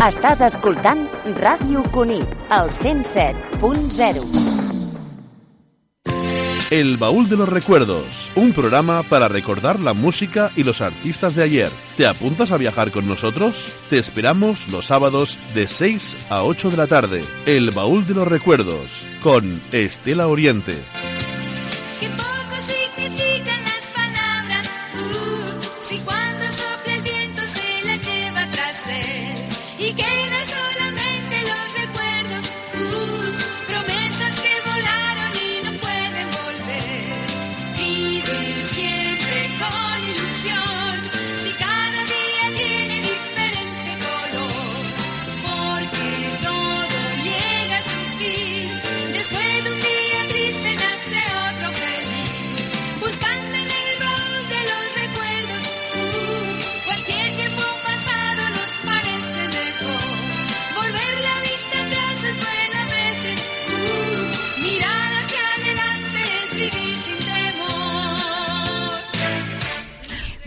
Estàs escoltant Ràdio Cunit, al 107.0. El Baúl de los Recuerdos, un programa para recordar la música y los artistas de ayer. ¿Te apuntas a viajar con nosotros? Te esperamos los sábados de 6 a 8 de la tarde. El Baúl de los Recuerdos, con Estela Oriente.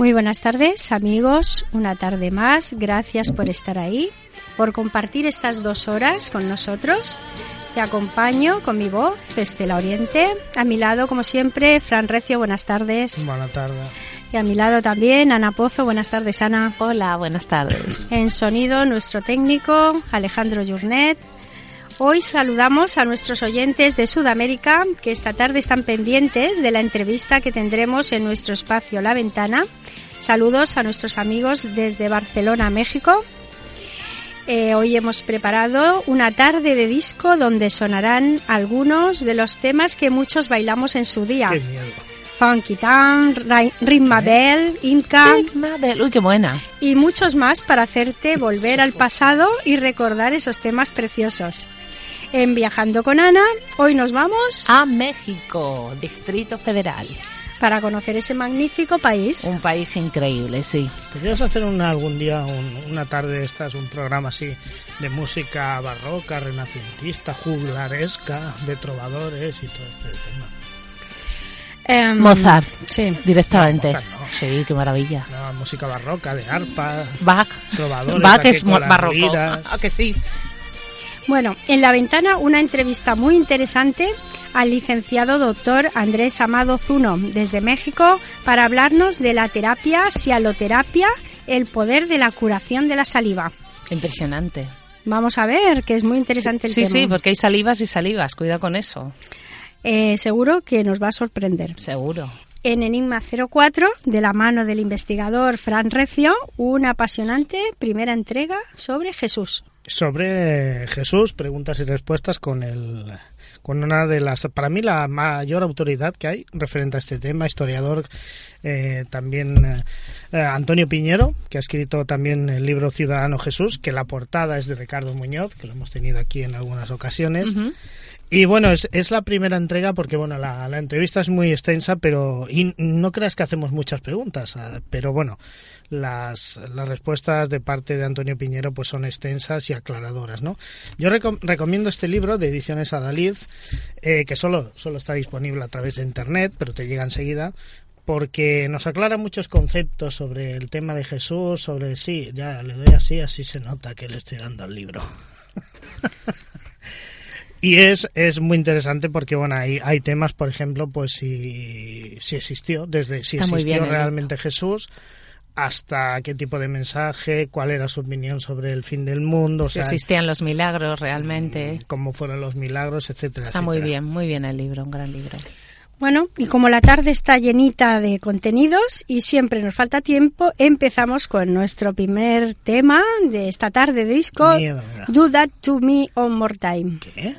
Muy buenas tardes, amigos. Una tarde más. Gracias por estar ahí, por compartir estas dos horas con nosotros. Te acompaño con mi voz, Estela Oriente. A mi lado, como siempre, Fran Recio. Buenas tardes. Buenas tardes. Y a mi lado también, Ana Pozo. Buenas tardes, Ana. Hola, buenas tardes. En sonido, nuestro técnico, Alejandro Yurnet. Hoy saludamos a nuestros oyentes de Sudamérica que esta tarde están pendientes de la entrevista que tendremos en nuestro espacio La Ventana. Saludos a nuestros amigos desde Barcelona, México. Eh, hoy hemos preparado una tarde de disco donde sonarán algunos de los temas que muchos bailamos en su día. Qué miedo. Funky Town, Ri- Ritma Bell, Inca Uy, qué buena. y muchos más para hacerte volver al pasado y recordar esos temas preciosos. En Viajando con Ana, hoy nos vamos A México, Distrito Federal. Para conocer ese magnífico país. Un país increíble, sí. ¿Podrías hacer una, algún día, un- una tarde de estas, un programa así de música barroca, renacentista, juglaresca, de trovadores y todo este tema? Em, Mozart, Sí. directamente. No, Mozart no. Sí, qué maravilla. No, música barroca, de arpa, Bach. trovadores. Bach es barroco. Ah, que sí. Bueno, en la ventana una entrevista muy interesante al licenciado doctor Andrés Amado Zuno desde México para hablarnos de la terapia cialoterapia, el poder de la curación de la saliva. Impresionante. Vamos a ver, que es muy interesante el sí, tema. sí, porque hay salivas y salivas. Cuidado con eso. Eh, seguro que nos va a sorprender. Seguro. En Enigma 04, de la mano del investigador Fran Recio, una apasionante primera entrega sobre Jesús. Sobre Jesús, preguntas y respuestas con el con una de las para mí la mayor autoridad que hay referente a este tema historiador eh, también eh, eh, Antonio Piñero que ha escrito también el libro Ciudadano Jesús que la portada es de Ricardo Muñoz que lo hemos tenido aquí en algunas ocasiones. Y bueno, es, es la primera entrega porque bueno, la, la entrevista es muy extensa, pero y no creas que hacemos muchas preguntas, ah, pero bueno, las, las respuestas de parte de Antonio Piñero pues son extensas y aclaradoras, ¿no? Yo recom- recomiendo este libro de Ediciones Adalid, eh, que solo, solo está disponible a través de internet, pero te llega enseguida porque nos aclara muchos conceptos sobre el tema de Jesús, sobre sí, ya le doy así, así se nota que le estoy dando al libro. Y es, es muy interesante porque bueno hay, hay temas, por ejemplo, pues si, si existió, desde si Está muy bien existió el realmente Jesús hasta qué tipo de mensaje, cuál era su opinión sobre el fin del mundo, o Si sea, existían los milagros realmente. cómo fueron los milagros, etcétera. Está muy etcétera. bien, muy bien el libro, un gran libro. Bueno, y como la tarde está llenita de contenidos y siempre nos falta tiempo, empezamos con nuestro primer tema de esta tarde de disco, Miedo me da. Do That To Me One More Time. ¿Qué?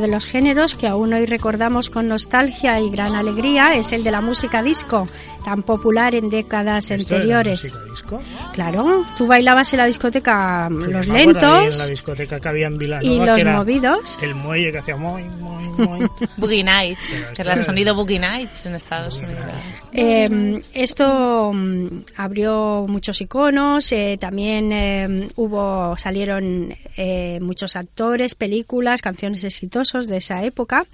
Uno de los géneros que aún hoy recordamos con nostalgia y gran alegría es el de la música disco, tan popular en décadas ¿Esto era anteriores. música disco? Claro, tú bailabas en la discoteca Sí, los acuerdo ahí En lentos la discoteca que había en Vilanova, y que los era movidos. El muelle que hacía moi. Boogie Nights, que era el sonido Boogie Nights en Estados Unidos. Eh, esto mm, abrió muchos iconos, eh, también eh, hubo salieron eh, muchos actores, películas, canciones exitosos de esa época.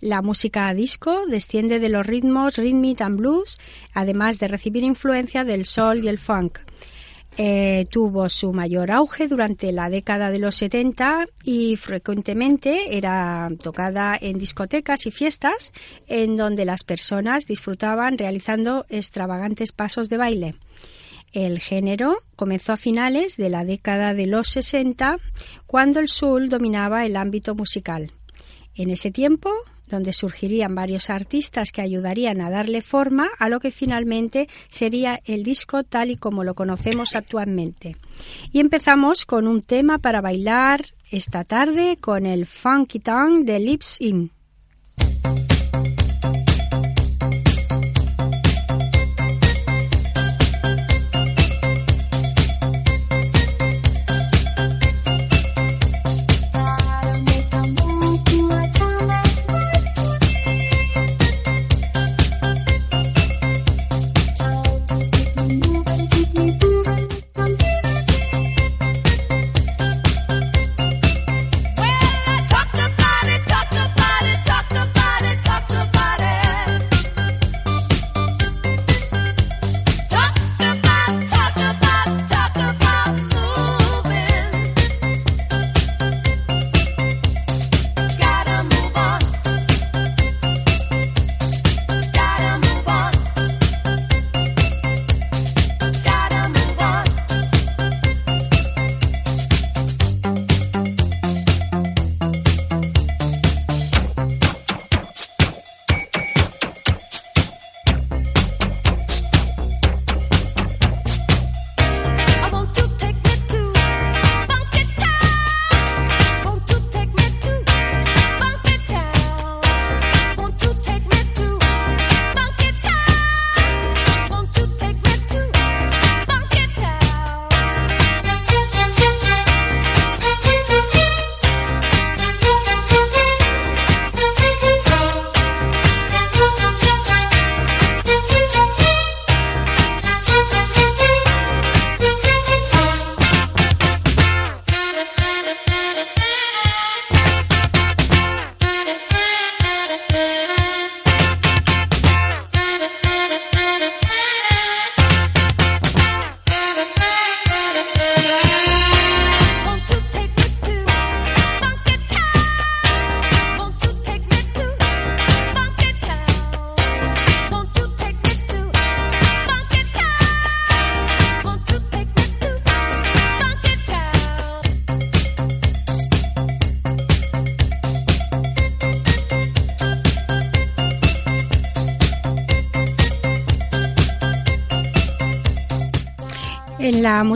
La música disco desciende de los ritmos rhythm and blues, además de recibir influencia del soul y el funk. Eh, tuvo su mayor auge durante la década de los 70 y frecuentemente era tocada en discotecas y fiestas en donde las personas disfrutaban realizando extravagantes pasos de baile. El género comenzó a finales de la década de los 60 cuando el soul dominaba el ámbito musical. En ese tiempo, donde surgirían varios artistas que ayudarían a darle forma a lo que finalmente sería el disco tal y como lo conocemos actualmente. Y empezamos con un tema para bailar esta tarde con el Funky Town de Lips In.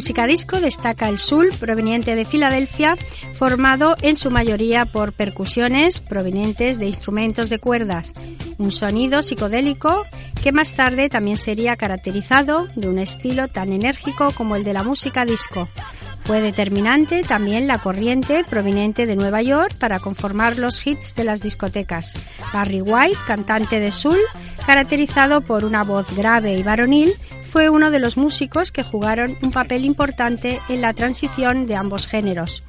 Música disco destaca el soul proveniente de Filadelfia, formado en su mayoría por percusiones provenientes de instrumentos de cuerdas, un sonido psicodélico que más tarde también sería caracterizado de un estilo tan enérgico como el de la música disco. Fue determinante también la corriente proveniente de Nueva York para conformar los hits de las discotecas. Barry White, cantante de soul, caracterizado por una voz grave y varonil, fue uno de los músicos que jugaron un papel importante en la transición de ambos géneros.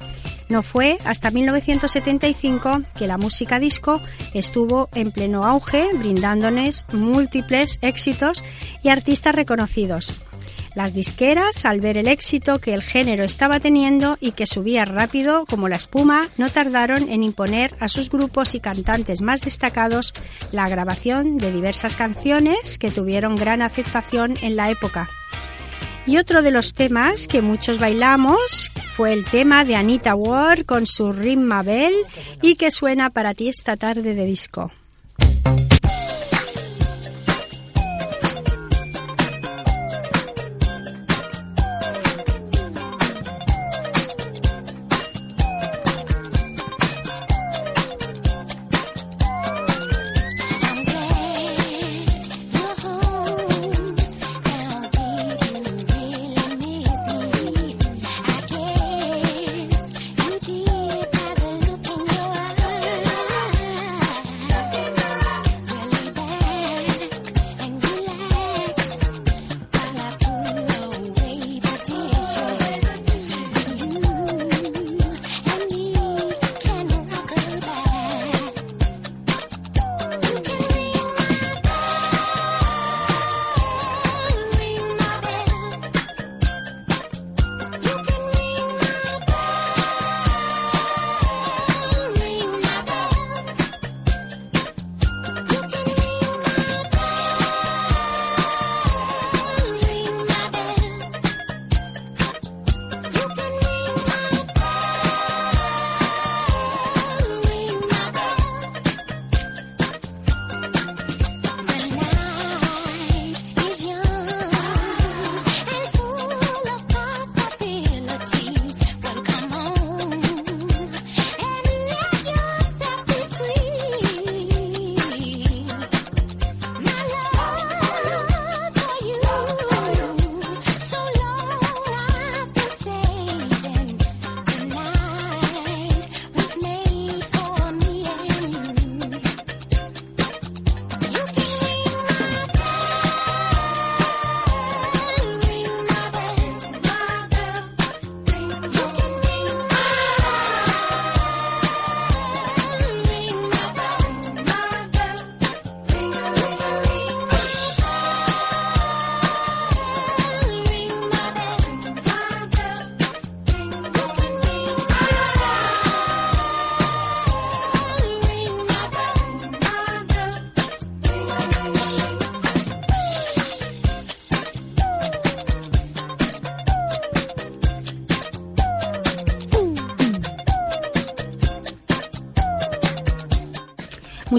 No fue hasta 1975 que la música disco estuvo en pleno auge, brindándonos múltiples éxitos y artistas reconocidos. Las disqueras, al ver el éxito que el género estaba teniendo y que subía rápido como la espuma, no tardaron en imponer a sus grupos y cantantes más destacados la grabación de diversas canciones que tuvieron gran aceptación en la época. Y otro de los temas que muchos bailamos fue el tema de Anita Ward con su Rim Mabel y que suena para ti esta tarde de disco.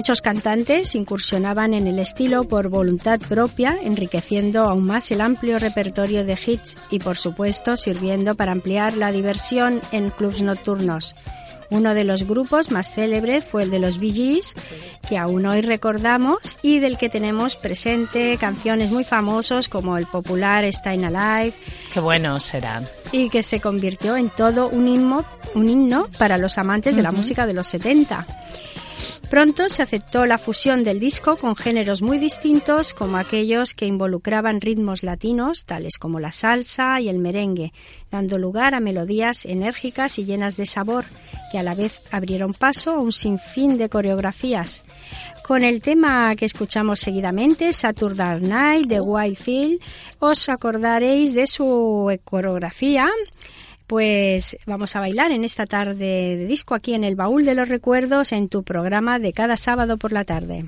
Muchos cantantes incursionaban en el estilo por voluntad propia, enriqueciendo aún más el amplio repertorio de hits y, por supuesto, sirviendo para ampliar la diversión en clubs nocturnos. Uno de los grupos más célebres fue el de los Bee Gees, que aún hoy recordamos y del que tenemos presente canciones muy famosos como el popular Staying Alive. Qué buenos serán. Y que se convirtió en todo un himno, un himno para los amantes de la música de los 70. Pronto se aceptó la fusión del disco con géneros muy distintos como aquellos que involucraban ritmos latinos, tales como la salsa y el merengue, dando lugar a melodías enérgicas y llenas de sabor, que a la vez abrieron paso a un sinfín de coreografías. Con el tema que escuchamos seguidamente, Saturday Night de Whitefield, os acordaréis de su coreografía pues vamos a bailar en esta tarde de disco aquí en el Baúl de los Recuerdos en tu programa de cada sábado por la tarde.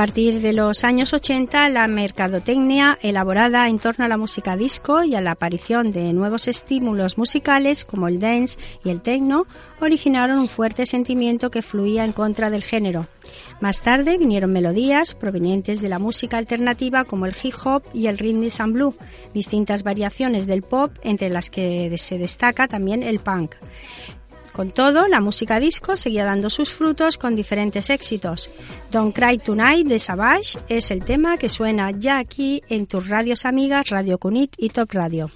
Partir de los años 80, la mercadotecnia elaborada en torno a la música disco y a la aparición de nuevos estímulos musicales como el dance y el techno originaron un fuerte sentimiento que fluía en contra del género. Más tarde vinieron melodías provenientes de la música alternativa como el hip hop y el rhythm and blues, distintas variaciones del pop entre las que se destaca también el punk. Con todo, la música disco seguía dando sus frutos con diferentes éxitos. Don't Cry Tonight de Savage es el tema que suena ya aquí en tus radios amigas Radio Cunit y Top Radio.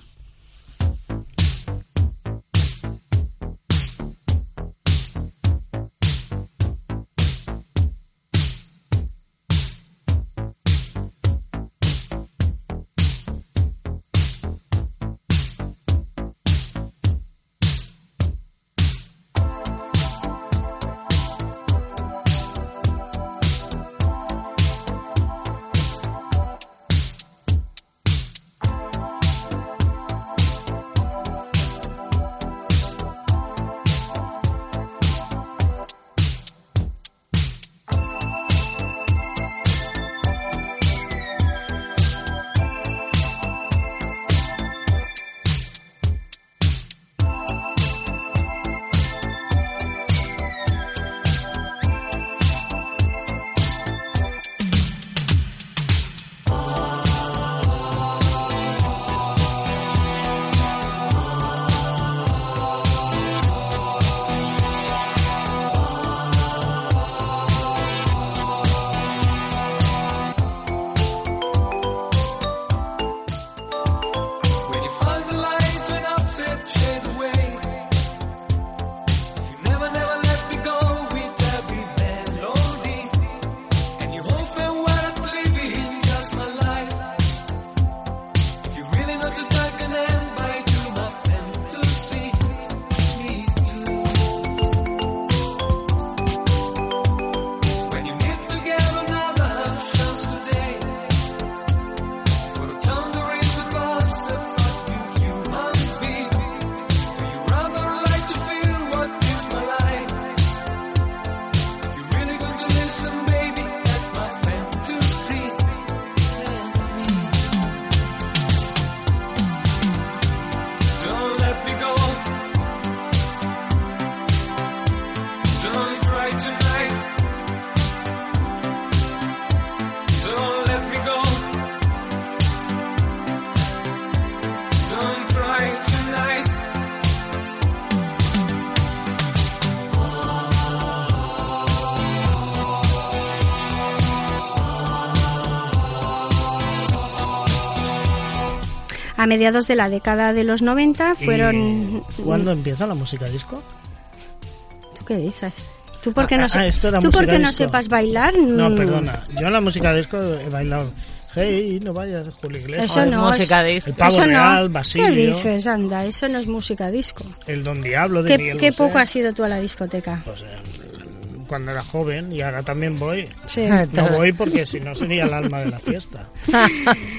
A mediados de la década de los 90 fueron... ¿Y ¿Cuándo empieza la música disco? ¿Tú qué dices? ¿Tú por qué Ah, no, ah, se- ¿tú música por qué no sepas bailar? No, Mm, perdona. Yo en la música disco he bailado. Hey, no vayas, Julio Iglesias. Eso no, música es- disco. El Pavo eso no. Real, ¿Qué Basilio. dices, anda? Eso no es música disco. El Don Diablo de ¿Qué, Miguel qué Bosé. poco has ido tú a la discoteca? Pues eh, cuando era joven y ahora también voy. Sí. No voy porque si no sería el alma de la fiesta.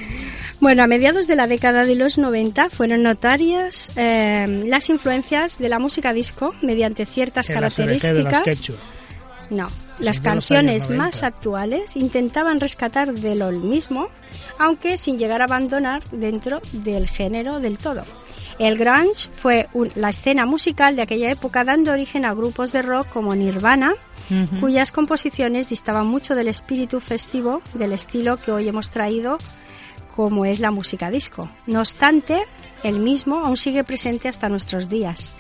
Bueno, a mediados de la década de los 90 fueron notarias eh, las influencias de la música disco mediante ciertas las características. No, las canciones años 90. más actuales intentaban rescatar de lo mismo, aunque sin llegar a abandonar dentro del género del todo. El grunge fue un- la escena musical de aquella época dando origen a grupos de rock como Nirvana, cuyas composiciones distaban mucho del espíritu festivo del estilo que hoy hemos traído como es la música disco. No obstante, el mismo aún sigue presente hasta nuestros días.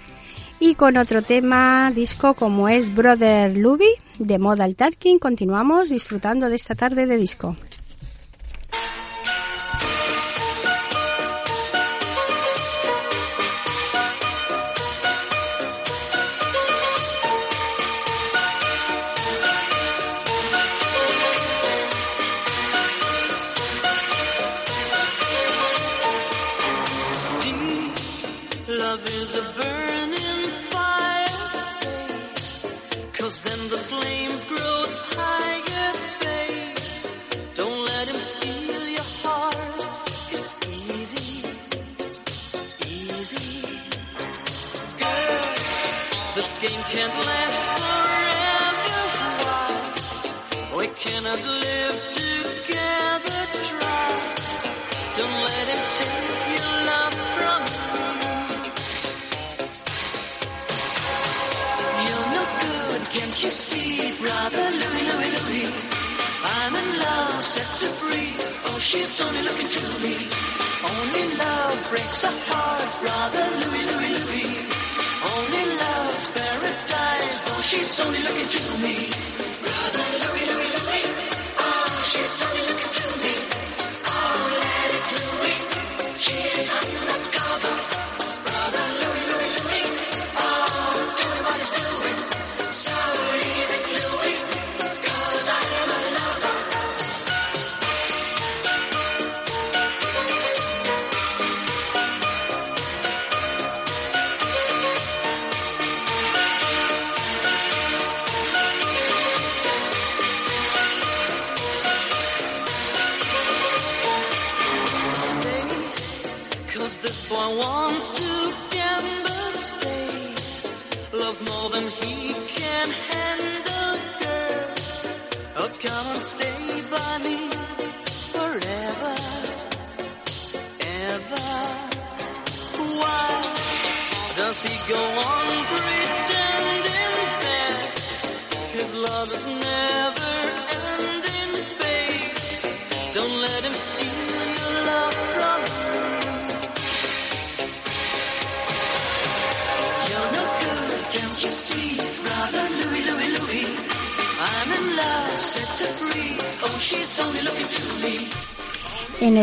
Y con otro tema disco como es Brother Luby de Modal Talking continuamos disfrutando de esta tarde de disco. 上海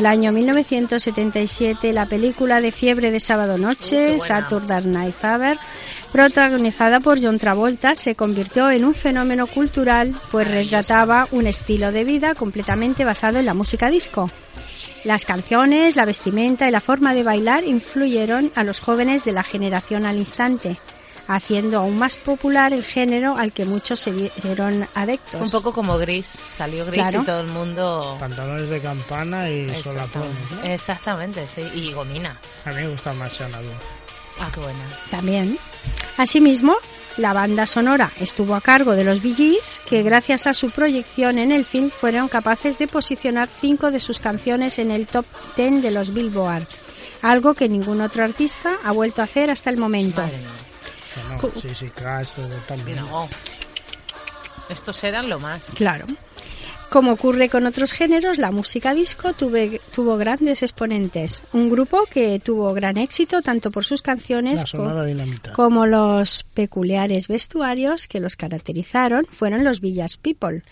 el año 1977, la película de Fiebre de Sábado Noche. Saturday Night Fever, protagonizada por John Travolta, se convirtió en un fenómeno cultural, pues retrataba un estilo de vida completamente basado en la música disco. Las canciones, la vestimenta y la forma de bailar influyeron a los jóvenes de la generación al instante, haciendo aún más popular el género al que muchos se vieron adeptos. Un poco como Gris. Salió Gris Claro. y todo el mundo... Pantalones de campana y solapones. Exactamente, ¿no? Exactamente, sí. Y gomina. A mí me gusta más Xanadu. Ah, qué buena. También. Asimismo, la banda sonora estuvo a cargo de los Gees, que gracias a su proyección en el film fueron capaces de posicionar cinco de sus canciones en el top 10 de los Billboard, algo que ningún otro artista ha vuelto a hacer hasta el momento. Madre mía. Que no, sí, sí, también. No. Estos eran lo más. Claro. Como ocurre con otros géneros, la música disco tuve- tuvo grandes exponentes. Un grupo que tuvo gran éxito tanto por sus canciones co- sonora dinamita. como los peculiares vestuarios que los caracterizaron fueron los Villas People.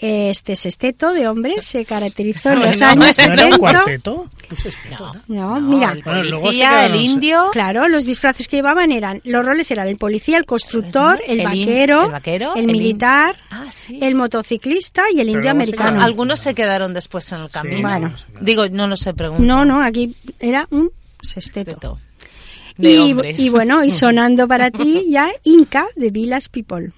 Este sexteto de hombres se caracterizó en los No, años ¿No era un 70. cuarteto? Sexteto, ¿no? No, mira, el Bueno, luego policía, se quedaron- el indio, Claro, los disfraces que llevaban eran, los roles eran el policía, el constructor, el, vaquero, el vaquero, militar, Ah, sí. el motociclista y el indio se americano. Algunos se quedaron después en el camino. Bueno. Digo, no lo sé, pregunto. No, no, aquí era un sexteto. Y, y bueno, y sonando para ti ya Inca de Village People.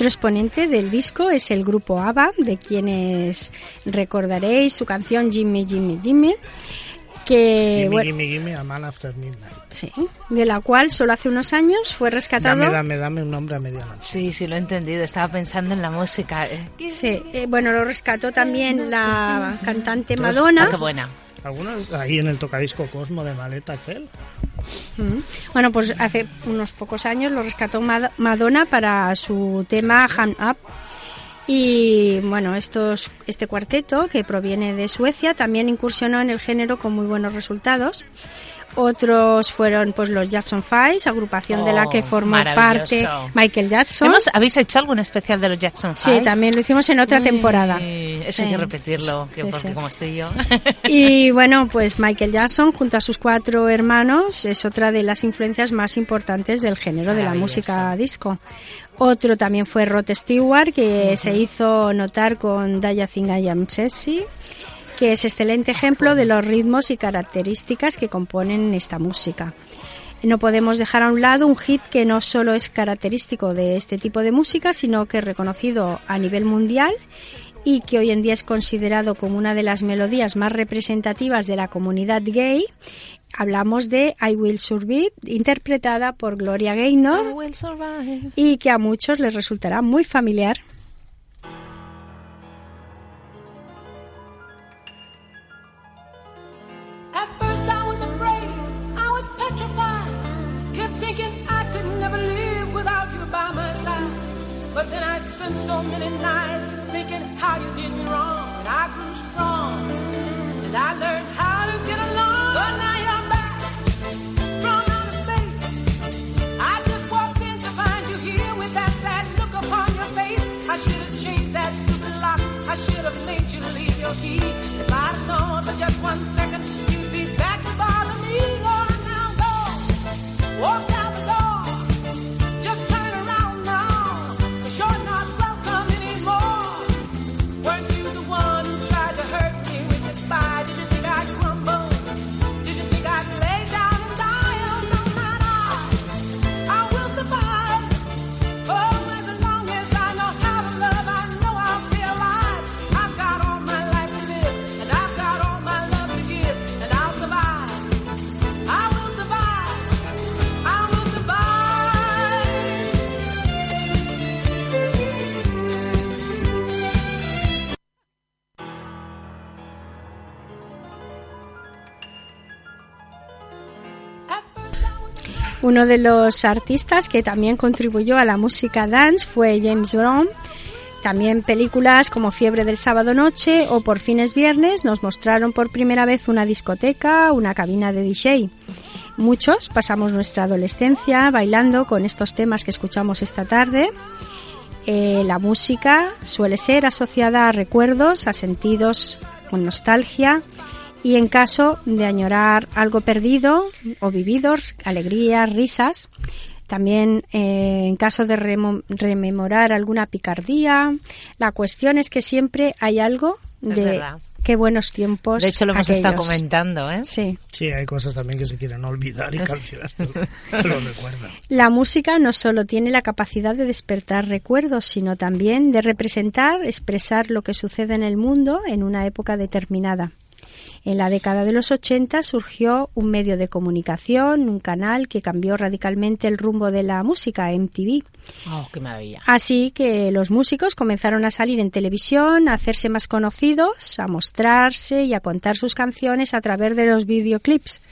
Otro exponente del disco es el grupo ABBA, de quienes recordaréis su canción Jimmy, Jimmy, Jimmy, que, Gimme, bueno, gimme, gimme, a man after midnight. sí, de la cual solo hace unos años fue rescatado. Dame, dame, dame un nombre a medianoche. Sí, sí, lo he entendido. Estaba pensando en la música. eh. Sí, eh, bueno, lo rescató también la cantante Madonna. Ah, qué buena. ¿Algunos ahí en el tocadisco Cosmo de Maleta Excel? Bueno, pues hace unos pocos años lo rescató Mad- Madonna para su tema Hand Up. Y bueno, estos, este cuarteto, que proviene de Suecia, también incursionó en el género con muy buenos resultados. Otros fueron pues los Jackson Five, agrupación de la que Oh, formó parte Michael Jackson. ¿Hemos, ¿Habéis hecho algún especial de los Jackson Sí, Five? también lo hicimos en otra temporada. Eso hay Sí. que repetirlo, que Sí, porque sí. como estoy yo. Y bueno, pues Michael Jackson, junto a sus cuatro hermanos, es otra de las influencias más importantes del género de la música disco. Otro también fue Rod Stewart, que se hizo notar con Daya Think I Am Sexy, que es excelente ejemplo de los ritmos y características que componen esta música. No podemos dejar a un lado un hit que no solo es característico de este tipo de música, sino que es reconocido a nivel mundial y que hoy en día es considerado como una de las melodías más representativas de la comunidad gay. Hablamos de I Will Survive, interpretada por Gloria Gaynor y que a muchos les resultará muy familiar. So many nights thinking how you did me wrong. And I grew strong, and I learned how to get along. So now you're back from outer space. I just walked in to find you here with that sad look upon your face. I should have changed that stupid lock. I should have made you leave your key. If I'd known for just one second, you'd be back to bother me. Lord, now go. Walk Uno de los artistas que también contribuyó a la música dance fue James Brown. También películas como Fiebre del sábado noche o Por fines viernes nos mostraron por primera vez una discoteca, una cabina de DJ. Muchos pasamos nuestra adolescencia bailando con estos temas que escuchamos esta tarde. Eh, la música suele ser asociada a recuerdos, a sentidos con nostalgia y en caso de añorar algo perdido o vividos, alegrías, risas. También eh, en caso de remo- rememorar alguna picardía. La cuestión es que siempre hay algo de verdad. qué buenos tiempos. De hecho, lo hemos estado comentando, ¿eh? Sí. Sí, hay cosas también que se quieren olvidar y canciones lo recuerdan. La música no solo tiene la capacidad de despertar recuerdos, sino también de representar, expresar lo que sucede en el mundo en una época determinada. En la década de los 80 surgió un medio de comunicación, un canal que cambió radicalmente el rumbo de la música, MTV. Oh, qué maravilla. Así que los músicos comenzaron a salir en televisión, a hacerse más conocidos, a mostrarse y a contar sus canciones a través de los videoclips.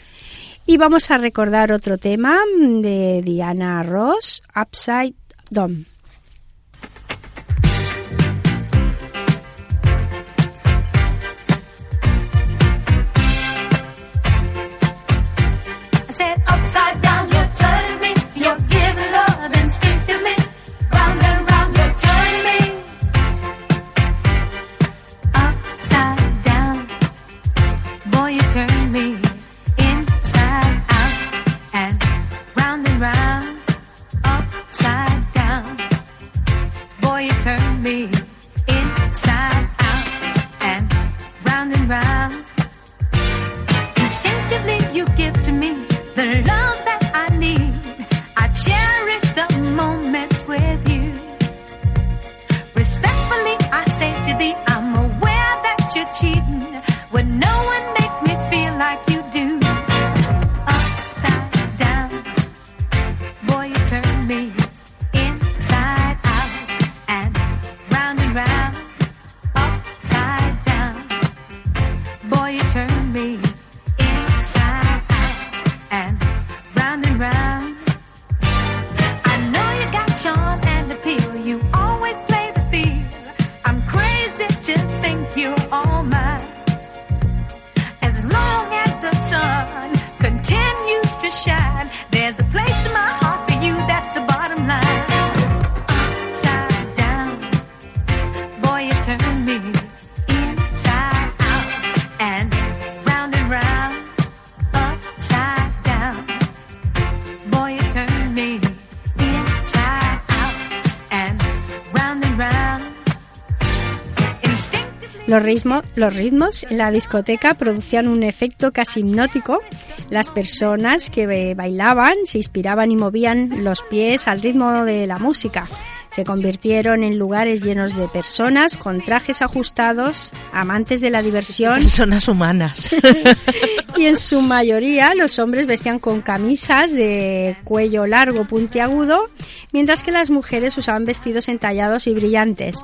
Y vamos a recordar otro tema de Diana Ross, Upside Down. Said upside down, you're turning me. You're giving love instinctively. Round and round, you're turning me. Upside down, boy, you turn me inside out and round and round. Upside down, boy, you turn me inside out and round and round. Instinctively, you give to me the love that I need. I cherish the moments with you. Respectfully, I say to thee, I'm aware that you're cheating when no one makes me feel like to shine, there's a place in my heart Los, ritmo- los ritmos en la discoteca producían un efecto casi hipnótico. Las personas que bailaban se inspiraban y movían los pies al ritmo de la música. Se convirtieron en lugares llenos de personas con trajes ajustados, amantes de la diversión Personas humanas. y en su mayoría los hombres vestían con camisas de cuello largo puntiagudo, mientras que las mujeres usaban vestidos entallados y brillantes.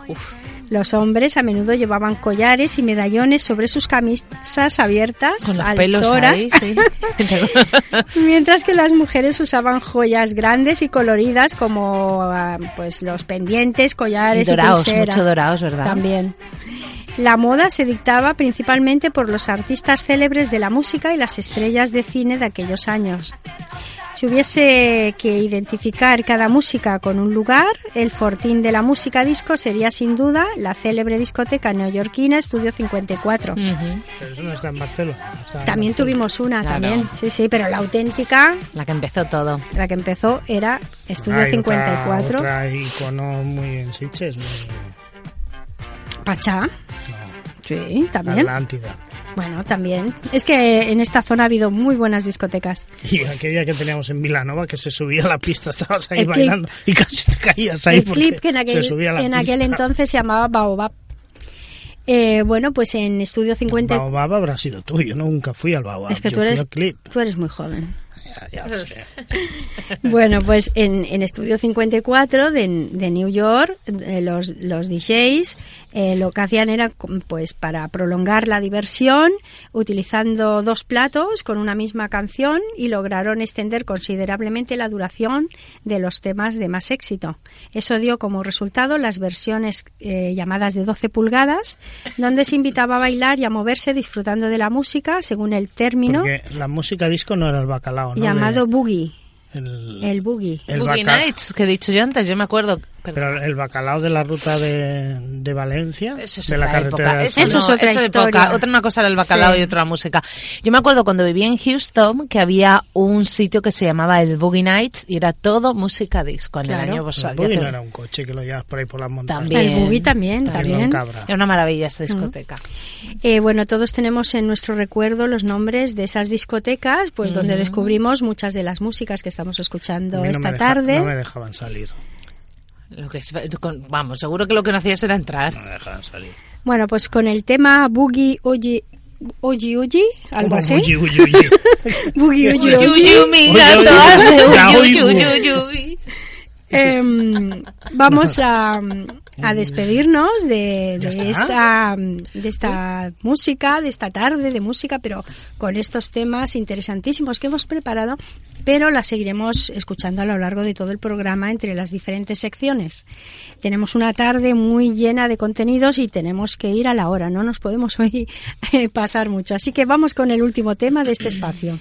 Los hombres a menudo llevaban collares y medallones sobre sus camisas abiertas, Con los altoras, ahí, sí. mientras que las mujeres usaban joyas grandes y coloridas como ah, pues los pendientes, Y collares y, dorados, pulsera. mucho dorados, ¿verdad? También. La moda se dictaba principalmente por los artistas célebres de la música y las estrellas de cine de aquellos años. Si hubiese que identificar cada música con un lugar, el fortín de la música disco sería sin duda la célebre discoteca neoyorquina Estudio 54. Ujú. Pero eso no está en Barcelona. no está en También Barcelona. tuvimos una, Claro. también. Sí, sí, pero la auténtica, La que empezó todo. la que empezó era Estudio Hay 54. Otra, otra icono muy en Sitges, muy, Pachá. no, Sí, también. Atlántida. Bueno, también. Es que en esta zona ha habido muy buenas discotecas. Y aquella que teníamos en Vilanova, que se subía a la pista, estabas ahí El clip. bailando y casi te caías ahí el porque clip que en aquel, se subía a la en pista. aquel entonces se llamaba Baobab. Eh, bueno, pues en Estudio 50... Baobab habrá sido tú, yo nunca fui al Baobab. es que yo tú eres, clip. tú eres muy joven. Ya, ya lo sé. Bueno, pues en, en Estudio 54 de, de New York, eh, los, los DJs eh, lo que hacían era, pues para prolongar la diversión, utilizando dos platos con una misma canción y lograron extender considerablemente la duración de los temas de más éxito. Eso dio como resultado las versiones eh, llamadas de 12 pulgadas, donde se invitaba a bailar y a moverse disfrutando de la música según el término. Porque la música disco no era el bacalao, ¿no? Llamado Boogie, El, el Boogie. el Boogie Nights, que he dicho yo antes, yo me acuerdo. Pero el bacalao de la ruta de, de Valencia, Eso es de la otra carretera época. de Eso, Eso no, es otra eso historia. época. Otra una cosa era el bacalao Sí. y otra la música. Yo me acuerdo cuando vivía en Houston que había un sitio que se llamaba el Boogie Nights y era todo música disco. En Claro. el año pues, El hace- no era un coche que lo llevas por ahí por las montañas. También. El Boogie también, También también. Era una maravilla esta discoteca. Eh, bueno, todos tenemos en nuestro recuerdo los nombres de esas discotecas, pues donde descubrimos muchas de las músicas que estamos A escuchando no esta me deja- tarde. no me dejaban salir. Lo que vamos, seguro que lo que no hacías era entrar. No me dejaban salir. Bueno, pues con el tema Boogie Oye Oye Oye, algo así. uyi, uyi, uyi. Boogie Oye Uy, Oye. vamos a, a despedirnos de, ¿Ya de esta, de esta música, de esta tarde de música, pero con estos temas interesantísimos que hemos preparado, pero las seguiremos escuchando a lo largo de todo el programa entre las diferentes secciones. Tenemos una tarde muy llena de contenidos y tenemos que ir a la hora, no nos podemos hoy eh, pasar mucho. Así que vamos con el último tema de este espacio.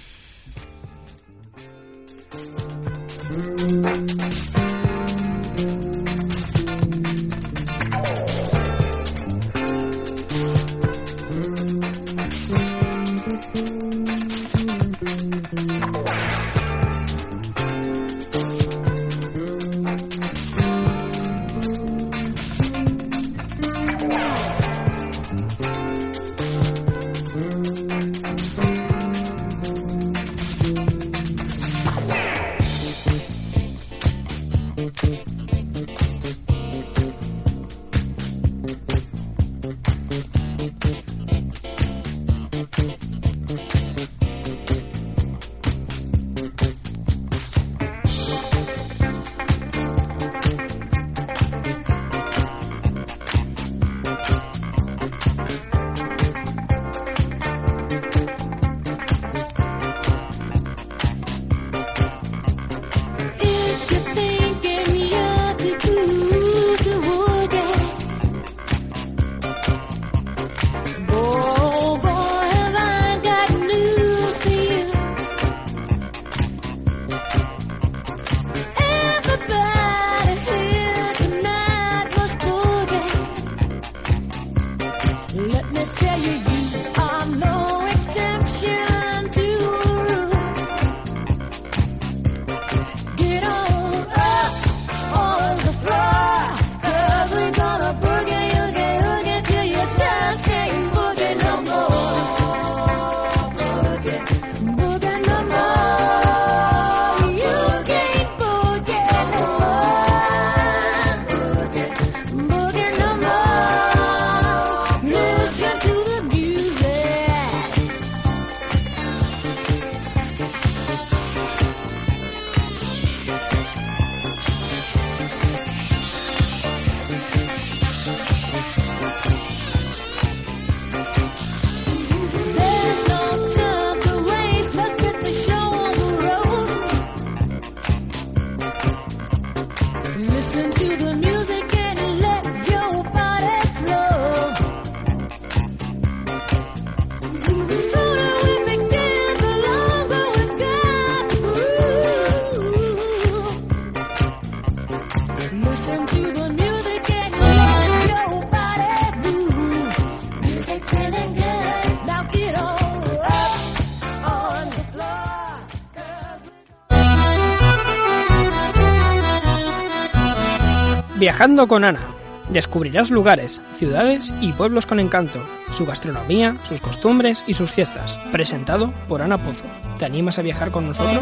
Viajando con Ana. Descubrirás lugares, ciudades y pueblos con encanto, su gastronomía, sus costumbres y sus fiestas. Presentado por Ana Pozo. ¿Te animas a viajar con nosotros?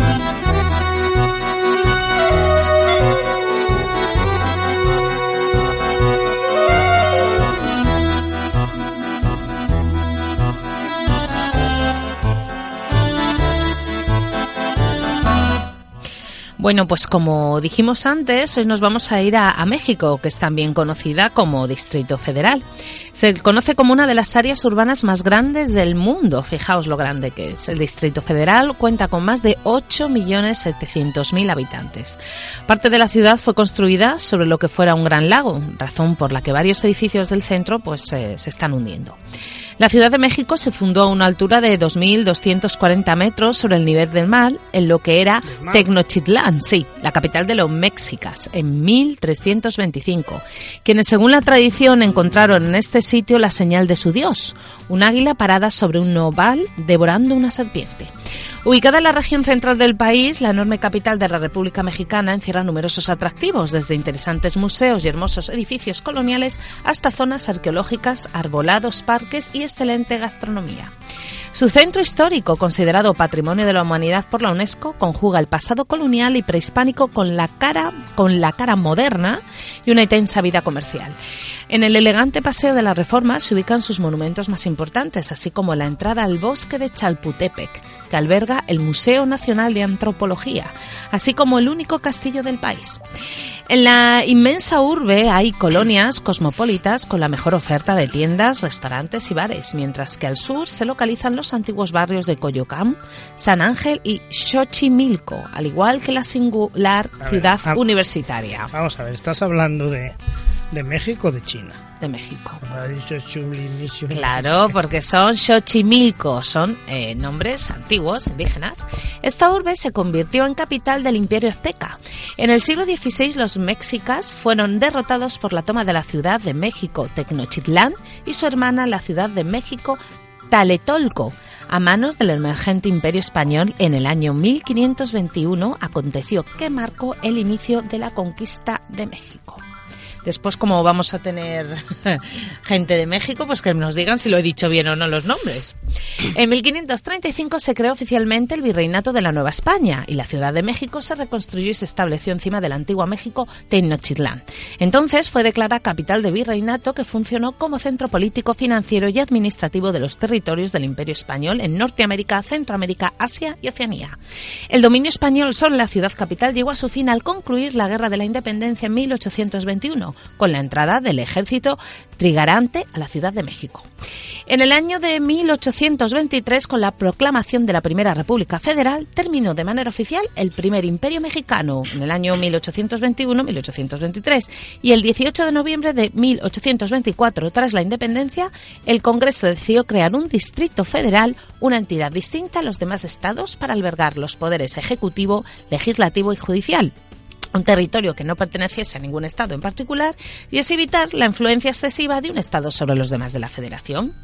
Bueno, pues como dijimos antes, hoy nos vamos a ir a, México, que es también conocida como Distrito Federal. Se conoce como una de las áreas urbanas más grandes del mundo. Fijaos lo grande que es. El Distrito Federal cuenta con más de 8.700.000 habitantes. Parte de la ciudad fue construida sobre lo que fuera un gran lago, razón por la que varios edificios del centro pues eh, se están hundiendo. La Ciudad de México se fundó a una altura de 2.240 metros sobre el nivel del mar en lo que era. Tecnochitlán, sí, la capital de los mexicas, en 1325, quienes según la tradición encontraron en este sitio la señal de su dios, un águila parada sobre un noval devorando una serpiente. Ubicada en la región central del país, la enorme capital de la República Mexicana encierra numerosos atractivos, desde interesantes museos y hermosos edificios coloniales hasta zonas arqueológicas, arbolados, parques y excelente gastronomía. Su centro histórico, considerado Patrimonio de la Humanidad por la UNESCO, conjuga el pasado colonial y prehispánico con la cara, con la cara moderna y una intensa vida comercial. En el elegante Paseo de la Reforma se ubican sus monumentos más importantes, así como la entrada al bosque de Chalputepec, que alberga el Museo Nacional de Antropología, así como el único castillo del país. En la inmensa urbe hay colonias cosmopolitas con la mejor oferta de tiendas, restaurantes y bares, mientras que al sur se localizan los antiguos barrios de Coyoacán, San Ángel y Xochimilco, al igual que la singular A ver, ciudad a- universitaria Vamos a ver, estás hablando de, de México o de China. de México. Claro, porque son Xochimilco, son eh, nombres antiguos, indígenas. Esta urbe se convirtió en capital del Imperio Azteca. En el siglo XVI los mexicas fueron derrotados por la toma de la ciudad de México, Tecnochitlán, y su hermana, la ciudad de México, Taletolco. A manos del emergente imperio español en el año 1521 aconteció que marcó el inicio de la conquista de México. Después, como vamos a tener gente de México, pues que nos digan si lo he dicho bien o no los nombres. En 1535 se creó oficialmente el Virreinato de la Nueva España y la Ciudad de México se reconstruyó y se estableció encima de la antigua México Tenochtitlán. Entonces fue declarada capital de Virreinato que funcionó como centro político, financiero y administrativo de los territorios del Imperio Español en Norteamérica, Centroamérica, Asia y Oceanía. El dominio español sobre la ciudad capital llegó a su fin al concluir la Guerra de la Independencia en 1821, con la entrada del ejército trigarante a la Ciudad de México. En el año de 1823, con la proclamación de la Primera República Federal, terminó de manera oficial el primer imperio mexicano en el año 1821-1823 y el 18 de noviembre de 1824, tras la independencia, el Congreso decidió crear un distrito federal, una entidad distinta a los demás estados para albergar los poderes ejecutivo, legislativo y judicial un territorio que no perteneciese a ningún Estado en particular y es evitar la influencia excesiva de un Estado sobre los demás de la Federación.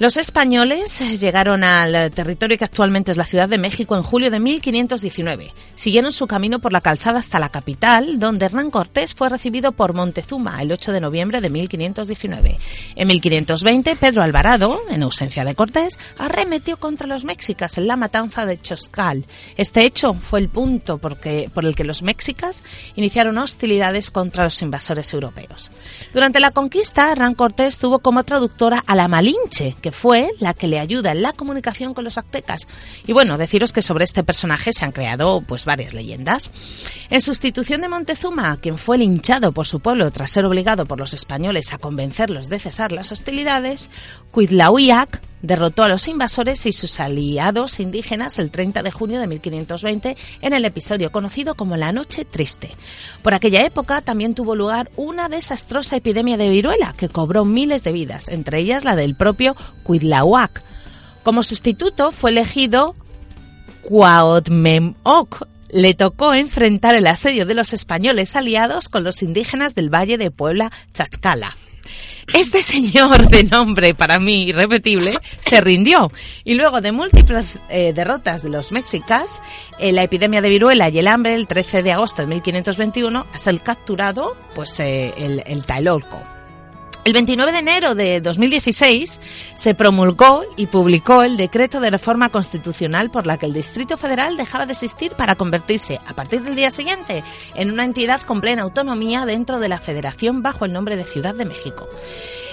Los españoles llegaron al territorio que actualmente es la Ciudad de México en julio de 1519. Siguieron su camino por la calzada hasta la capital, donde Hernán Cortés fue recibido por Montezuma el 8 de noviembre de 1519. En 1520, Pedro Alvarado, en ausencia de Cortés, arremetió contra los mexicas en la matanza de Choscal. Este hecho fue el punto porque- por el que los mexicas iniciaron hostilidades contra los invasores europeos. Durante la conquista, Hernán Cortés tuvo como traductora a la Malinche, que fue la que le ayuda en la comunicación con los aztecas. Y bueno, deciros que sobre este personaje se han creado pues varias leyendas. En sustitución de Montezuma, quien fue linchado por su pueblo tras ser obligado por los españoles a convencerlos de cesar las hostilidades, Cuitlahuiac derrotó a los invasores y sus aliados indígenas el 30 de junio de 1520 en el episodio conocido como la Noche Triste. Por aquella época también tuvo lugar una desastrosa epidemia de viruela que cobró miles de vidas, entre ellas la del propio Cuitlahuac. Como sustituto fue elegido Cuauhtémoc. Le tocó enfrentar el asedio de los españoles aliados con los indígenas del Valle de Puebla, Tlaxcala. Este señor de nombre para mí irrepetible se rindió y luego de múltiples eh, derrotas de los mexicas, eh, la epidemia de viruela y el hambre, el 13 de agosto de 1521, a ser capturado pues eh, el, el Tailolco. El 29 de enero de 2016 se promulgó y publicó el decreto de reforma constitucional por la que el Distrito Federal dejaba de existir para convertirse, a partir del día siguiente, en una entidad con plena autonomía dentro de la Federación bajo el nombre de Ciudad de México.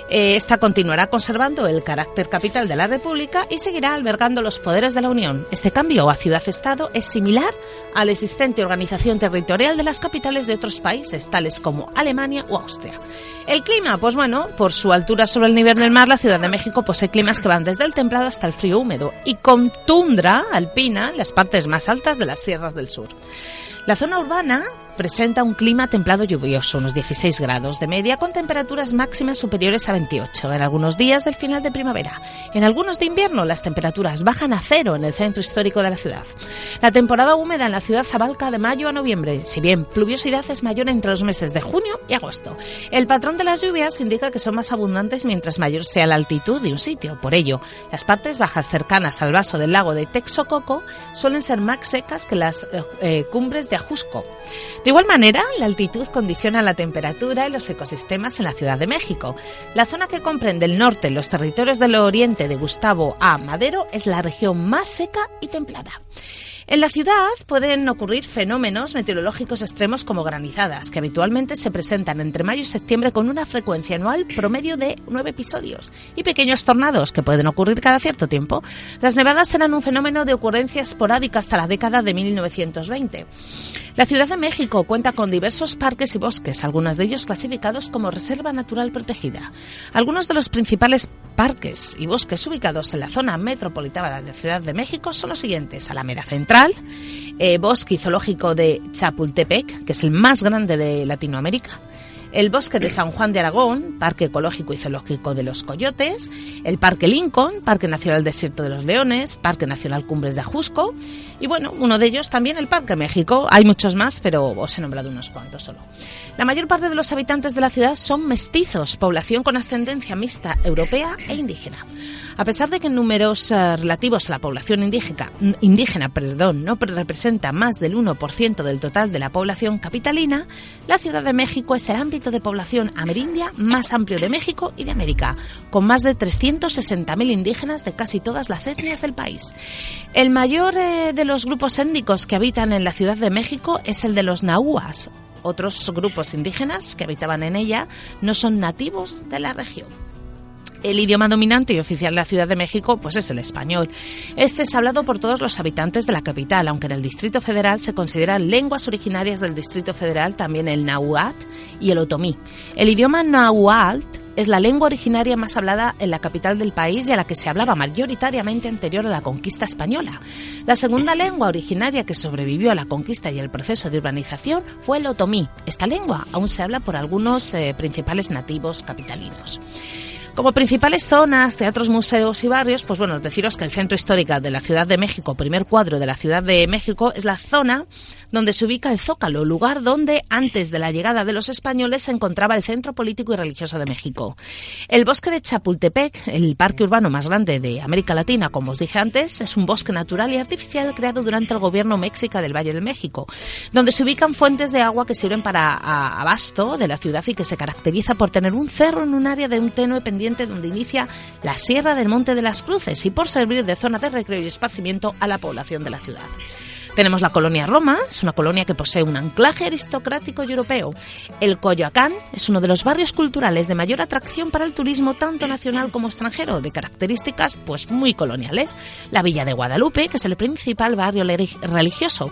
Eh, esta continuará conservando el carácter capital de la República y seguirá albergando los poderes de la Unión. Este cambio a ciudad-estado es similar a la existente organización territorial de las capitales de otros países, tales como Alemania o Austria. El clima, pues bueno, por su altura sobre el nivel del mar, la Ciudad de México posee climas que van desde el templado hasta el frío húmedo y con tundra alpina las partes más altas de las sierras del sur. La zona urbana presenta un clima templado lluvioso, unos 16 grados de media, con temperaturas máximas superiores a 28 en algunos días del final de primavera. En algunos de invierno las temperaturas bajan a cero en el centro histórico de la ciudad. La temporada húmeda en la ciudad abarca de mayo a noviembre, si bien pluviosidad es mayor entre los meses de junio y agosto. El patrón de las lluvias indica que son más abundantes mientras mayor sea la altitud de un sitio. Por ello, las partes bajas cercanas al vaso del lago de Texcoco suelen ser más secas que las eh, eh, cumbres de Ajusco. De igual manera, la altitud condiciona la temperatura y los ecosistemas en la Ciudad de México. La zona que comprende el norte los territorios del oriente de Gustavo A. Madero es la región más seca y templada. En la ciudad pueden ocurrir fenómenos meteorológicos extremos como granizadas, que habitualmente se presentan entre mayo y septiembre con una frecuencia anual promedio de nueve episodios, y pequeños tornados, que pueden ocurrir cada cierto tiempo. Las nevadas eran un fenómeno de ocurrencia esporádica hasta la década de 1920. La Ciudad de México cuenta con diversos parques y bosques, algunos de ellos clasificados como Reserva Natural Protegida. Algunos de los principales parques y bosques ubicados en la zona metropolitana de Ciudad de México son los siguientes: Alameda Central, eh, Bosque Zoológico de Chapultepec, que es el más grande de Latinoamérica. El Bosque de San Juan de Aragón, Parque Ecológico y Zoológico de los Coyotes, el Parque Lincoln, Parque Nacional Desierto de los Leones, Parque Nacional Cumbres de Ajusco y bueno, uno de ellos también el Parque México. Hay muchos más, pero os he nombrado unos cuantos solo. La mayor parte de los habitantes de la ciudad son mestizos, población con ascendencia mixta europea e indígena. A pesar de que en números eh, relativos a la población indígena, perdón, no representa más del 1% del total de la población capitalina, la Ciudad de México es el ámbito de población amerindia más amplio de México y de América, con más de 360.000 indígenas de casi todas las etnias del país. El mayor eh, de los grupos étnicos que habitan en la Ciudad de México es el de los nahuas. Otros grupos indígenas que habitaban en ella no son nativos de la región. El idioma dominante y oficial de la Ciudad de México pues es el español. Este es hablado por todos los habitantes de la capital, aunque en el Distrito Federal se consideran lenguas originarias del Distrito Federal también el náhuatl y el otomí. El idioma náhuatl es la lengua originaria más hablada en la capital del país y a la que se hablaba mayoritariamente anterior a la conquista española. La segunda lengua originaria que sobrevivió a la conquista y el proceso de urbanización fue el otomí. Esta lengua aún se habla por algunos eh, principales nativos capitalinos. Como principales zonas, teatros, museos y barrios, pues bueno, deciros que el centro histórico de la Ciudad de México, primer cuadro de la Ciudad de México, es la zona donde se ubica el Zócalo, lugar donde antes de la llegada de los españoles se encontraba el centro político y religioso de México. El bosque de Chapultepec, el parque urbano más grande de América Latina, como os dije antes, es un bosque natural y artificial creado durante el gobierno mexica del Valle de México, donde se ubican fuentes de agua que sirven para abasto de la ciudad y que se caracteriza por tener un cerro en un área de un tenue pendiente donde inicia la Sierra del Monte de las Cruces y por servir de zona de recreo y esparcimiento a la población de la ciudad. Tenemos la colonia Roma, es una colonia que posee un anclaje aristocrático y europeo. El Coyoacán es uno de los barrios culturales de mayor atracción para el turismo tanto nacional como extranjero, de características pues muy coloniales. La Villa de Guadalupe, que es el principal barrio religioso.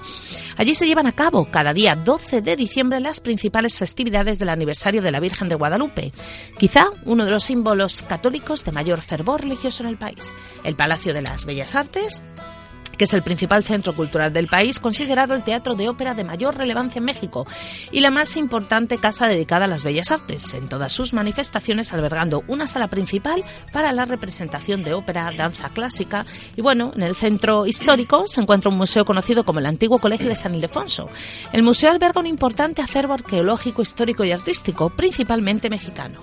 Allí se llevan a cabo cada día 12 de diciembre las principales festividades del aniversario de la Virgen de Guadalupe, quizá uno de los símbolos católicos de mayor fervor religioso en el país. El Palacio de las Bellas Artes, que es el principal centro cultural del país, considerado el teatro de ópera de mayor relevancia en México y la más importante casa dedicada a las bellas artes, en todas sus manifestaciones albergando una sala principal para la representación de ópera, danza clásica y bueno, en el centro histórico se encuentra un museo conocido como el Antiguo Colegio de San Ildefonso. El museo alberga un importante acervo arqueológico, histórico y artístico, principalmente mexicano.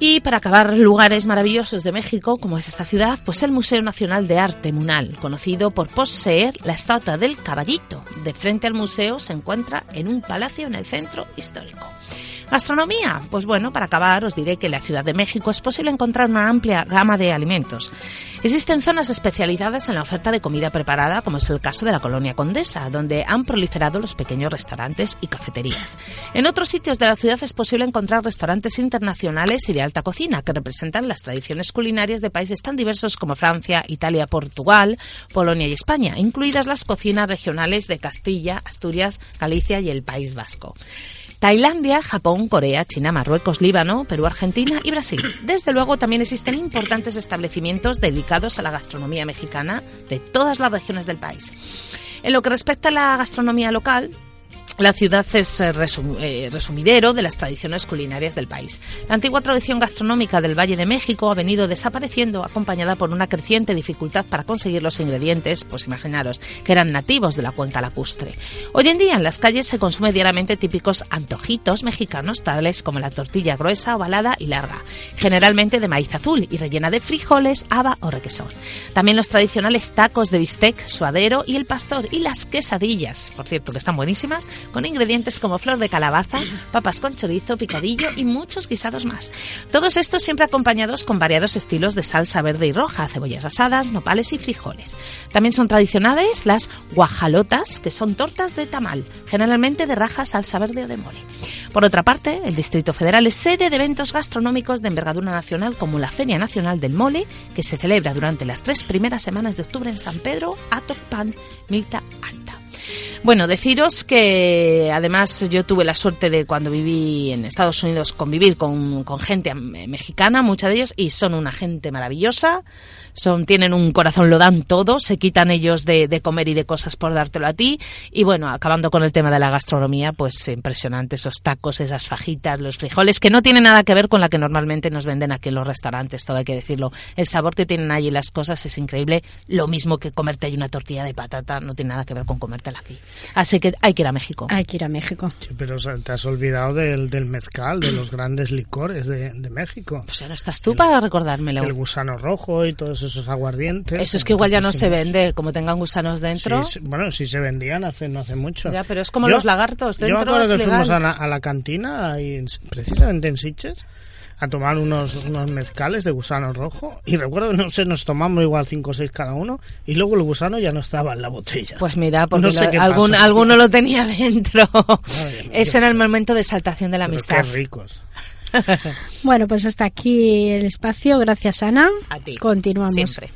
Y para acabar lugares maravillosos de México, como es esta ciudad, pues el Museo Nacional de Arte Munal, conocido por poseer la estatua del caballito. De frente al museo se encuentra en un palacio en el centro histórico. Gastronomía, pues bueno, para acabar os diré que en la Ciudad de México es posible encontrar una amplia gama de alimentos. Existen zonas especializadas en la oferta de comida preparada, como es el caso de la colonia Condesa, donde han proliferado los pequeños restaurantes y cafeterías. En otros sitios de la ciudad es posible encontrar restaurantes internacionales y de alta cocina, que representan las tradiciones culinarias de países tan diversos como Francia, Italia, Portugal, Polonia y España, incluidas las cocinas regionales de Castilla, Asturias, Galicia y el País Vasco. Tailandia, Japón, Corea, China, Marruecos, Líbano, Perú, Argentina y Brasil. Desde luego también existen importantes establecimientos dedicados a la gastronomía mexicana de todas las regiones del país. En lo que respecta a la gastronomía local, la ciudad es eh, eh, resumidero de las tradiciones culinarias del país. La antigua tradición gastronómica del Valle de México ha venido desapareciendo, acompañada por una creciente dificultad para conseguir los ingredientes, pues imaginaros, que eran nativos de la cuenca lacustre. Hoy en día en las calles se consume diariamente típicos antojitos mexicanos, tales como la tortilla gruesa, ovalada y larga, generalmente de maíz azul y rellena de frijoles, haba o requesón. También los tradicionales tacos de bistec, suadero y el pastor y las quesadillas, por cierto que están buenísimas, con ingredientes como flor de calabaza, papas con chorizo, picadillo y muchos guisados más. Todos estos siempre acompañados con variados estilos de salsa verde y roja, cebollas asadas, nopales y frijoles. También son tradicionales las guajalotas, que son tortas de tamal, generalmente de raja, salsa verde o de mole. Por otra parte, el Distrito Federal es sede de eventos gastronómicos de envergadura nacional como la Feria Nacional del Mole, que se celebra durante las tres primeras semanas de octubre en San Pedro, Atocpan, Milta Alta. Bueno, deciros que además yo tuve la suerte de cuando viví en Estados Unidos convivir con, con gente eh, mexicana, mucha de ellos, y son una gente maravillosa, son, tienen un corazón, lo dan todo, se quitan ellos de, de comer y de cosas por dártelo a ti. Y bueno, acabando con el tema de la gastronomía, pues impresionante esos tacos, esas fajitas, los frijoles, que no tienen nada que ver con la que normalmente nos venden aquí en los restaurantes, todo hay que decirlo. El sabor que tienen allí las cosas es increíble, lo mismo que comerte allí una tortilla de patata, no tiene nada que ver con comértela aquí. Así que hay que ir a México. Hay que ir a México. Sí, pero o sea, te has olvidado del, del mezcal, de los grandes licores de, de México. Pues ya no estás tú para recordármelo. El gusano rojo y todos esos aguardientes. Eso es que igual ya no se vende, como tengan gusanos dentro. Sí, bueno, sí se vendían hace no hace mucho. Ya, pero es como los lagartos, Yo dentro me acuerdo es que fuimos a legal. la, a la cantina, ahí precisamente en Siches, a tomar unos, unos mezcales de gusano rojo. Y recuerdo que no sé, nos tomamos igual cinco o seis cada uno. Y luego el gusano ya no estaba en la botella. Pues mira, porque No sé lo- qué algún, pasa. alguno lo tenía dentro. Madre Ese era el momento de exaltación de la Pero amistad. qué ricos. Bueno, pues hasta aquí el espacio. Gracias, Ana. A ti. Continuamos. Siempre.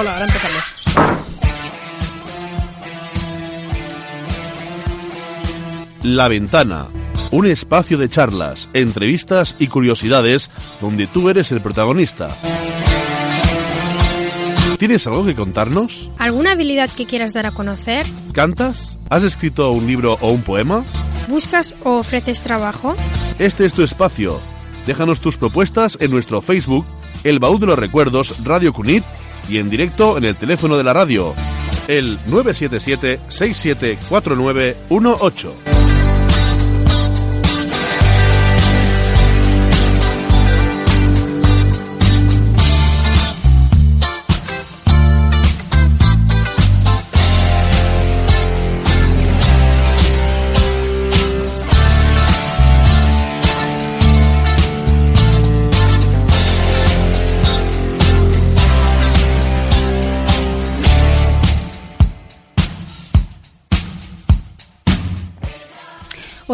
Hola, hola, ahora empezamos. La Ventana, un espacio de charlas, entrevistas y curiosidades donde tú eres el protagonista. ¿Tienes algo que contarnos? ¿Alguna habilidad que quieras dar a conocer? ¿Cantas? ¿Has escrito un libro o un poema? ¿Buscas o ofreces trabajo? Este es tu espacio. Déjanos tus propuestas en nuestro Facebook, El Baúl de los Recuerdos Radio Cunit y en directo en el teléfono de la radio, el 977-674918.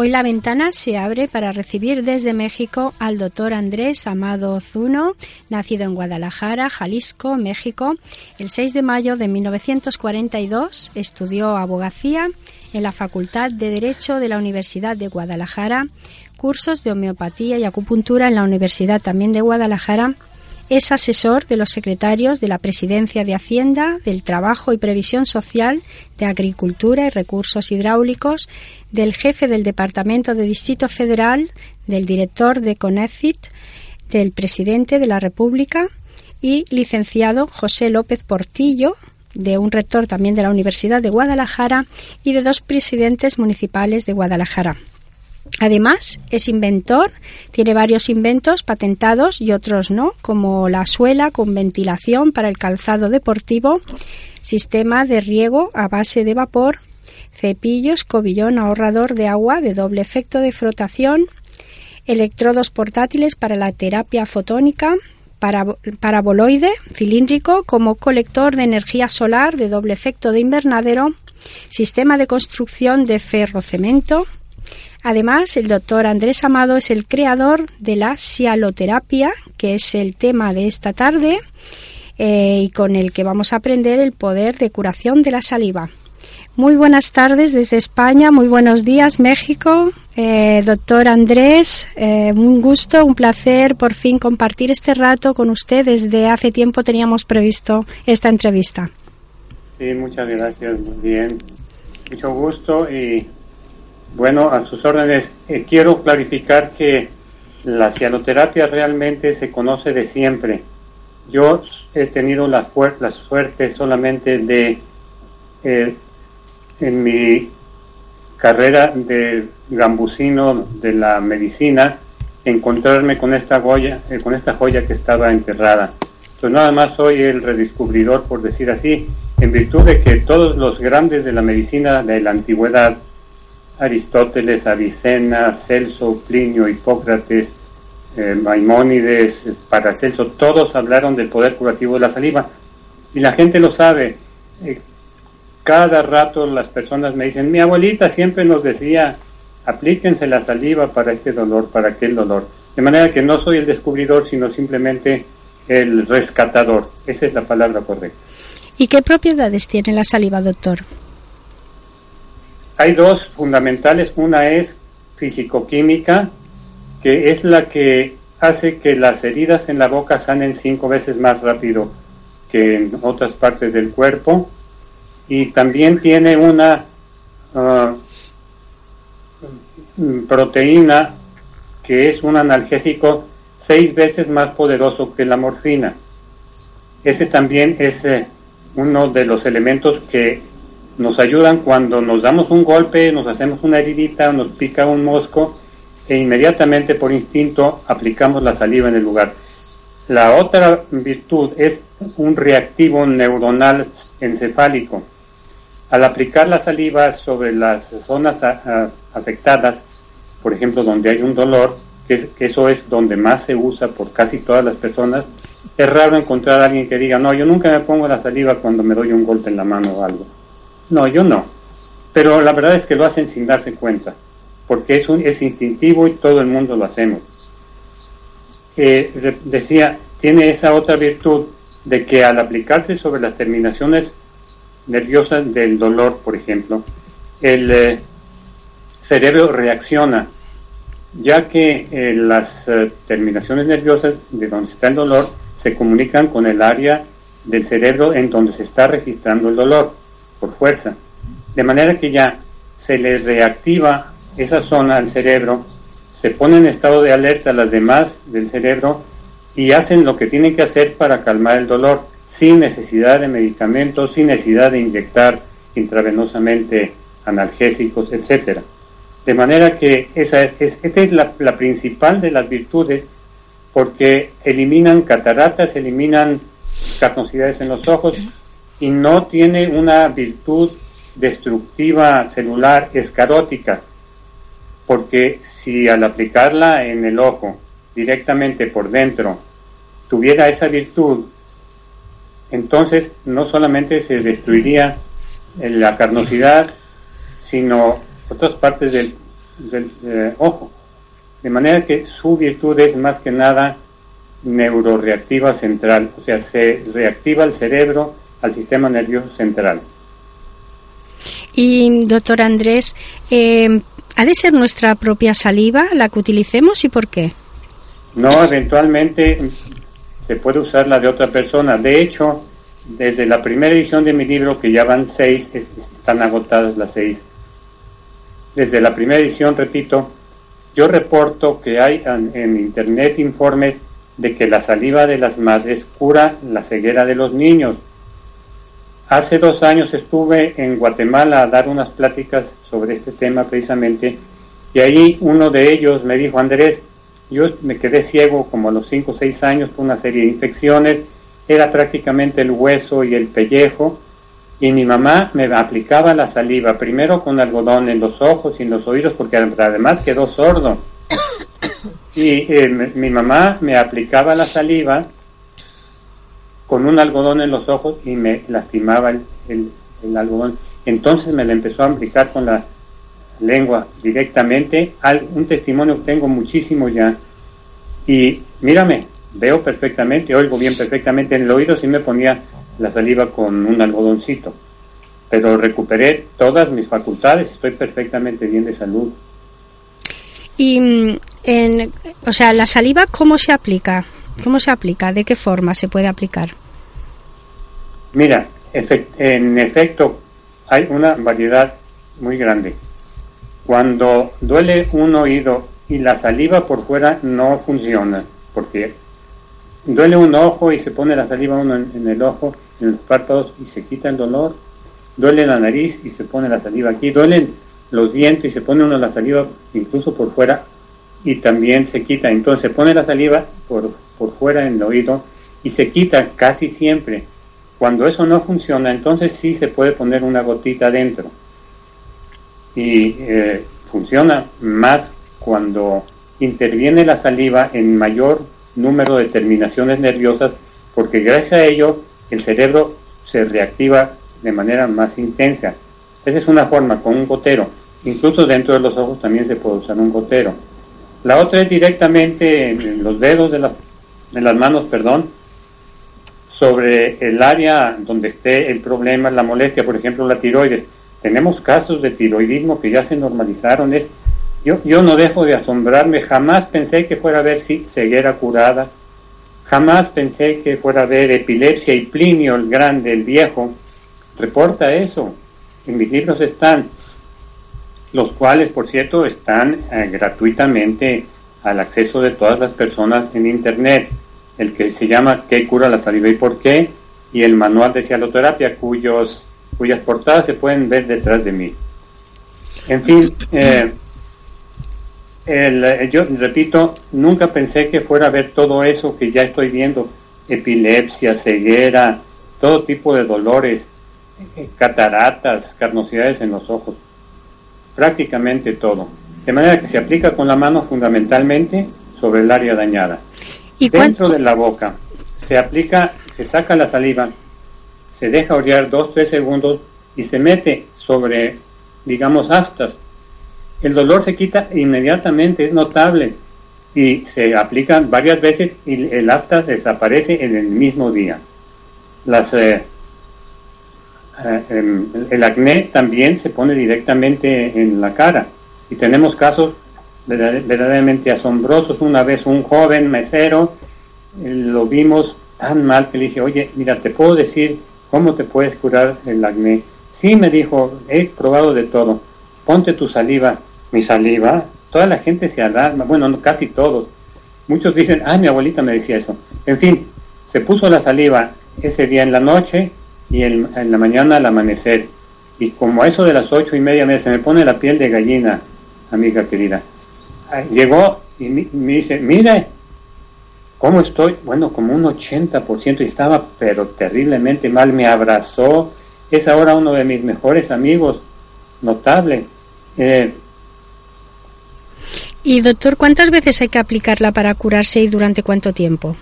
Hoy la ventana se abre para recibir desde México al doctor Andrés Amado Zuno, nacido en Guadalajara, Jalisco, México. El 6 de mayo de 1942 estudió abogacía en la Facultad de Derecho de la Universidad de Guadalajara, cursos de homeopatía y acupuntura en la Universidad también de Guadalajara es asesor de los secretarios de la Presidencia de Hacienda, del Trabajo y Previsión Social, de Agricultura y Recursos Hidráulicos, del jefe del Departamento de Distrito Federal, del director de CONECIT, del presidente de la República y licenciado José López Portillo, de un rector también de la Universidad de Guadalajara y de dos presidentes municipales de Guadalajara. Además, es inventor, tiene varios inventos patentados y otros no, como la suela con ventilación para el calzado deportivo, sistema de riego a base de vapor, cepillo, escobillón ahorrador de agua de doble efecto de frotación, electrodos portátiles para la terapia fotónica, para- paraboloide cilíndrico como colector de energía solar de doble efecto de invernadero, sistema de construcción de ferrocemento, Además, el doctor Andrés Amado es el creador de la cialoterapia, que es el tema de esta tarde eh, y con el que vamos a aprender el poder de curación de la saliva. Muy buenas tardes desde España, muy buenos días México. Eh, doctor Andrés, eh, un gusto, un placer por fin compartir este rato con usted. Desde hace tiempo teníamos previsto esta entrevista. Sí, muchas gracias, muy bien. Mucho gusto y bueno, a sus órdenes. Eh, quiero clarificar que la cianoterapia realmente se conoce de siempre. Yo he tenido la, la suerte solamente de, eh, en mi carrera de gambusino de la medicina, encontrarme con esta joya, eh, con esta joya que estaba enterrada. Pues nada más soy el redescubridor, por decir así, en virtud de que todos los grandes de la medicina de la antigüedad, Aristóteles, Avicena, Celso, Plinio, Hipócrates, eh, Maimónides, Paracelso, todos hablaron del poder curativo de la saliva. Y la gente lo sabe. Eh, cada rato las personas me dicen, mi abuelita siempre nos decía, aplíquense la saliva para este dolor, para aquel dolor. De manera que no soy el descubridor, sino simplemente el rescatador. Esa es la palabra correcta. ¿Y qué propiedades tiene la saliva, doctor? Hay dos fundamentales. Una es fisicoquímica, que es la que hace que las heridas en la boca sanen cinco veces más rápido que en otras partes del cuerpo. Y también tiene una ah, mm, proteína que es un analgésico seis veces más poderoso que la morfina. Ese también es eh, uno de los elementos que nos ayudan cuando nos damos un golpe, nos hacemos una heridita, nos pica un mosco e inmediatamente por instinto aplicamos la saliva en el lugar. La otra virtud es un reactivo neuronal encefálico. Al aplicar la saliva sobre las zonas a- a- afectadas, por ejemplo, donde hay un dolor, que, es- que eso es donde más se usa por casi todas las personas, es raro encontrar a alguien que diga, no, yo nunca me pongo la saliva cuando me doy un golpe en la mano o algo. No, yo no. Pero la verdad es que lo hacen sin darse cuenta, porque es, un, es instintivo y todo el mundo lo hacemos. Eh, decía, tiene esa otra virtud de que al aplicarse sobre las terminaciones nerviosas del dolor, por ejemplo, el eh, cerebro reacciona, ya que eh, las eh, terminaciones nerviosas de donde está el dolor se comunican con el área del cerebro en donde se está registrando el dolor por fuerza. De manera que ya se le reactiva esa zona al cerebro, se pone en estado de alerta las demás del cerebro y hacen lo que tienen que hacer para calmar el dolor sin necesidad de medicamentos, sin necesidad de inyectar intravenosamente analgésicos, etcétera. De manera que esa es, es- esta es la, la principal de las virtudes porque eliminan cataratas, eliminan carnosidades en los ojos y no tiene una virtud destructiva celular escarótica, porque si al aplicarla en el ojo directamente por dentro tuviera esa virtud, entonces no solamente se destruiría la carnosidad, sino otras partes del, del, eh, ojo. De manera que su virtud es más que nada neuroreactiva central, o sea, se reactiva el cerebro al sistema nervioso central. Y, doctor Andrés, eh, ¿ha de ser nuestra propia saliva la que utilicemos y por qué? No, eventualmente se puede usar la de otra persona. De hecho, desde la primera edición de mi libro, que ya van seis, es- están agotadas las seis. Desde la primera edición, repito, yo reporto que hay en, en internet informes de que la saliva de las madres cura la ceguera de los niños. Hace dos años estuve en Guatemala a dar unas pláticas sobre este tema precisamente y ahí uno de ellos me dijo, Andrés, yo me quedé ciego como a los 5 o 6 años por una serie de infecciones, era prácticamente el hueso y el pellejo y mi mamá me aplicaba la saliva primero con algodón en los ojos y en los oídos porque además quedó sordo. Y eh, mi mamá me aplicaba la saliva con un algodón en los ojos y me lastimaba el, el- algodón. Entonces me la empezó a aplicar con la lengua directamente. Un testimonio tengo muchísimo ya. Y mírame, veo perfectamente, oigo bien perfectamente en el oído, sí me ponía la saliva con un algodoncito. Pero recuperé todas mis facultades, estoy perfectamente bien de salud. Y, mm, en, o sea, la saliva, ¿cómo se aplica? ¿Cómo se aplica? ¿De qué forma se puede aplicar? Mira, en efecto, hay una variedad muy grande. Cuando duele un oído y la saliva por fuera no funciona, porque duele un ojo y se pone la saliva uno en, en el ojo, en los párpados y se quita el dolor. Duele la nariz y se pone la saliva aquí. Duelen los dientes y se pone uno la saliva incluso por fuera y también se quita. Entonces pone la saliva por, por fuera en el oído y se quita casi siempre. Cuando eso no funciona, entonces sí se puede poner una gotita dentro. Y eh, funciona más cuando interviene la saliva en mayor número de terminaciones nerviosas, porque gracias a ello el cerebro se reactiva de manera más intensa. Esa es una forma, con un gotero. Incluso dentro de los ojos también se puede usar un gotero. La otra es directamente en los dedos de las, de las manos, perdón, sobre el área donde esté el problema, la molestia, por ejemplo, la tiroides. Tenemos casos de tiroidismo que ya se normalizaron. Es, yo, yo no dejo de asombrarme, jamás pensé que fuera a haber sí, ceguera curada, jamás pensé que fuera a haber epilepsia y Plinio el grande, el viejo, reporta eso. En mis libros están, los cuales, por cierto, están eh, gratuitamente al acceso de todas las personas en Internet. El que se llama ¿Qué cura la saliva y por qué? y el manual de cialoterapia, cuyos, cuyas portadas se pueden ver detrás de mí. En fin, eh, el, eh, yo repito, nunca pensé que fuera a ver todo eso que ya estoy viendo, epilepsia, ceguera, todo tipo de dolores, eh, cataratas, carnosidades en los ojos, prácticamente todo. De manera que se aplica con la mano fundamentalmente sobre el área dañada. ¿Y Dentro de la boca se aplica, se saca la saliva, se deja orear dos, tres segundos y se mete sobre, digamos, aftas. El dolor se quita inmediatamente, es notable, y se aplica varias veces y el afta desaparece en el mismo día. las eh, el- el acné también se pone directamente en la cara y tenemos casos verdad- verdaderamente asombrosos. Una vez un joven mesero eh, lo vimos tan mal que le dije, oye, mira, te puedo decir cómo te puedes curar el acné. Sí, me dijo, he probado de todo. Ponte tu saliva. Mi saliva. Toda la gente se alarma. Bueno, no, casi todos. Muchos dicen, ah, mi abuelita me decía eso. En fin, se puso la saliva ese día en la noche y el- en la mañana al amanecer. Y como a eso de las ocho y media, se me pone la piel de gallina, amiga querida. Llegó y me dice, mire, ¿cómo estoy? Bueno, como un 80% y estaba, pero terriblemente mal. Me abrazó. Es ahora uno de mis mejores amigos. Notable. Eh, Y doctor, ¿cuántas veces hay que aplicarla para curarse y durante cuánto tiempo?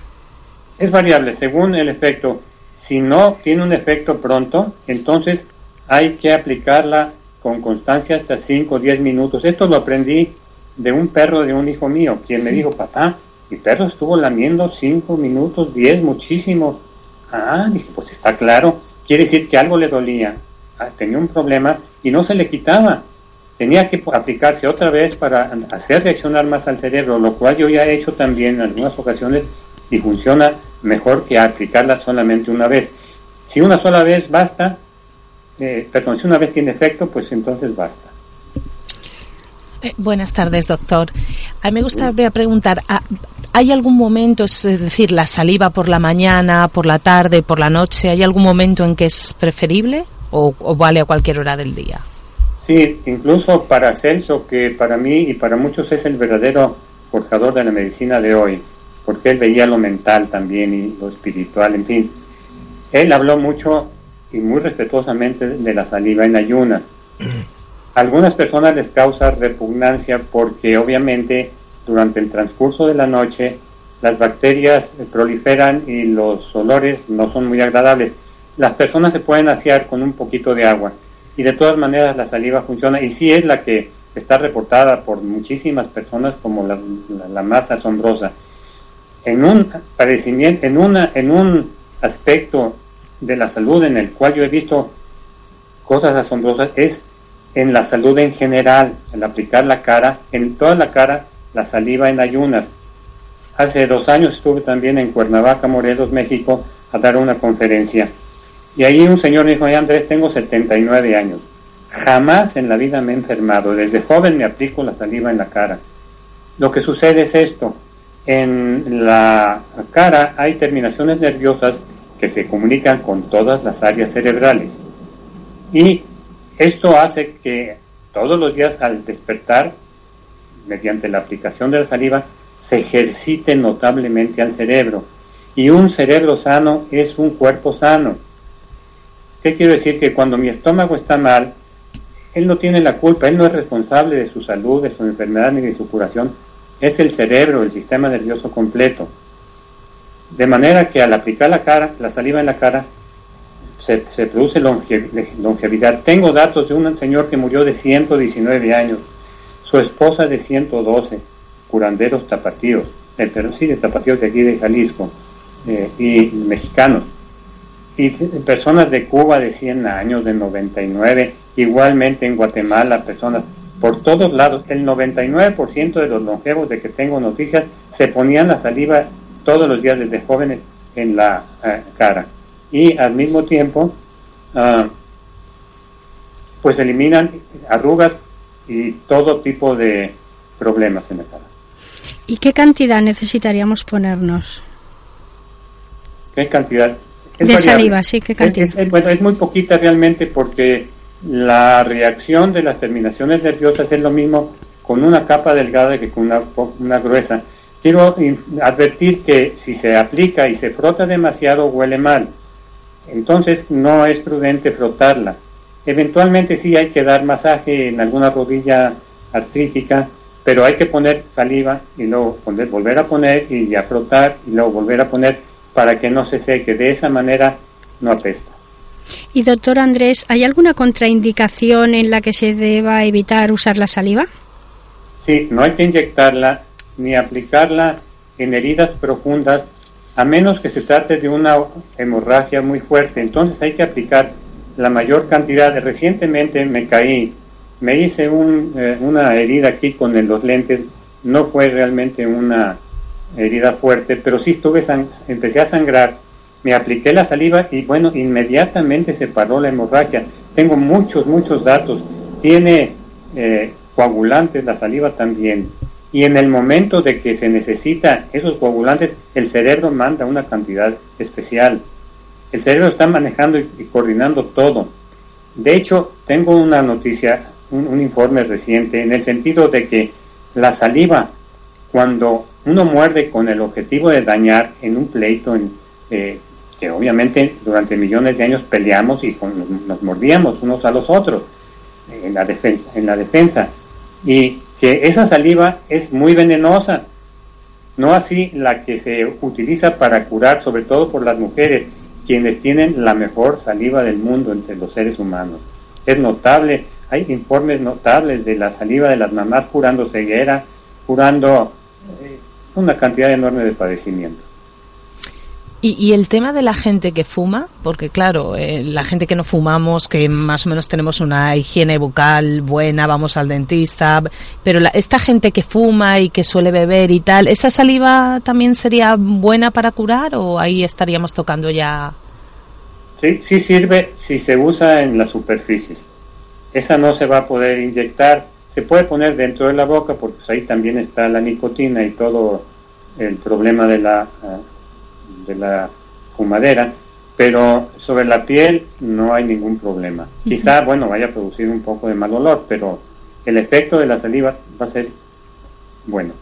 Es variable según el efecto. Si no tiene un efecto pronto, entonces hay que aplicarla con constancia hasta 5 o 10 minutos. Esto lo aprendí de un perro de un hijo mío, quien me dijo, papá, mi perro estuvo lamiendo 5 minutos, 10, muchísimo. Ah, dije, pues está claro, quiere decir que algo le dolía, Ah, tenía un problema y no se le quitaba. Tenía que aplicarse otra vez para hacer reaccionar más al cerebro, lo cual yo ya he hecho también en algunas ocasiones y funciona mejor que aplicarla solamente una vez. Si una sola vez basta, eh, perdón, si una vez tiene efecto, pues entonces basta. Eh, buenas tardes, doctor. A mí me gustaría preguntar, ¿ha- ¿hay algún momento, es decir, la saliva por la mañana, por la tarde, por la noche, ¿hay algún momento en que es preferible o, o vale a cualquier hora del día? Sí, incluso para Celso, que para mí y para muchos es el verdadero forjador de la medicina de hoy, porque él veía lo mental también y lo espiritual, en fin. Él habló mucho y muy respetuosamente de la saliva en ayunas. A algunas personas les causa repugnancia porque obviamente durante el transcurso de la noche las bacterias proliferan y los olores no son muy agradables. Las personas se pueden asear con un poquito de agua y de todas maneras la saliva funciona y sí es la que está reportada por muchísimas personas como la, la- la más asombrosa. En un padecimiento, en una, en un aspecto de la salud en el cual yo he visto cosas asombrosas es en la salud en general, al aplicar la cara, en toda la cara, la saliva en ayunas. Hace dos años estuve también en Cuernavaca, Morelos, México, a dar una conferencia. Y ahí un señor me dijo, "Oye, Andrés, tengo 79 años. Jamás en la vida me he enfermado. Desde joven me aplico la saliva en la cara. Lo que sucede es esto. En la cara hay terminaciones nerviosas que se comunican con todas las áreas cerebrales. Y esto hace que todos los días al despertar, mediante la aplicación de la saliva, se ejercite notablemente al cerebro. Y un cerebro sano es un cuerpo sano. ¿Qué quiero decir? Que cuando mi estómago está mal, él no tiene la culpa, él no es responsable de su salud, de su enfermedad ni de su curación. Es el cerebro, el sistema nervioso completo. De manera que al aplicar la cara, la saliva en la cara, se, produce longe- longevidad. Tengo datos de un señor que murió de 119 años, su esposa de 112, curanderos tapatíos, eh, pero sí de tapatíos de aquí de Jalisco, eh, y mexicanos. Y personas de Cuba de 100 años, de 99, igualmente en Guatemala, personas por todos lados. El 99% de los longevos de que tengo noticias se ponían la saliva todos los días desde jóvenes en la eh, cara. Y al mismo tiempo, ah, pues eliminan arrugas y todo tipo de problemas en la cara. ¿Y qué cantidad necesitaríamos ponernos? ¿Qué cantidad? Es De variable. saliva, sí, ¿qué cantidad? Es, es- bueno, es muy poquita realmente porque la reacción de las terminaciones nerviosas es lo mismo con una capa delgada que con una, gruesa. Quiero advertir que si se aplica y se frota demasiado huele mal. Entonces no es prudente frotarla. Eventualmente sí hay que dar masaje en alguna rodilla artrítica, pero hay que poner saliva y luego volver a poner y ya frotar y luego volver a poner para que no se seque. De esa manera no apesta. Y doctor Andrés, ¿hay alguna contraindicación en la que se deba evitar usar la saliva? Sí, no hay que inyectarla ni aplicarla en heridas profundas a menos que se trate de una hemorragia muy fuerte. Entonces hay que aplicar la mayor cantidad. Recientemente me caí, me hice un, eh, una herida aquí con los lentes, no fue realmente una herida fuerte, pero sí estuve empecé a sangrar, me apliqué la saliva y bueno, inmediatamente se paró la hemorragia. Tengo muchos, muchos datos. Tiene eh, coagulantes, la saliva también. Y en el momento de que se necesita esos coagulantes, el cerebro manda una cantidad especial. El cerebro está manejando y, coordinando todo. De hecho, tengo una noticia, un, un informe reciente, en el sentido de que la saliva, cuando uno muerde con el objetivo de dañar en un pleito, en, eh, que obviamente durante millones de años peleamos y con- nos mordíamos unos a los otros eh, en la defensa, en la defensa, y que esa saliva es muy venenosa, no así la que se utiliza para curar, sobre todo por las mujeres, quienes tienen la mejor saliva del mundo entre los seres humanos. Es notable, hay informes notables de la saliva de las mamás curando ceguera, curando eh, una cantidad enorme de padecimientos. Y, y el tema de la gente que fuma, porque claro, eh, la gente que no fumamos, que más o menos tenemos una higiene bucal buena, vamos al dentista, pero la- esta gente que fuma y que suele beber y tal, ¿esa saliva también sería buena para curar o ahí estaríamos tocando ya? Sí, sí sirve si se usa en las superficies. Esa no se va a poder inyectar. Se puede poner dentro de la boca porque ahí también está la nicotina y todo el problema de la, ah, de la fumadera. Pero sobre la piel no hay ningún problema. Quizá, bueno, vaya a producir un poco de mal olor, pero el efecto de la saliva va a ser bueno.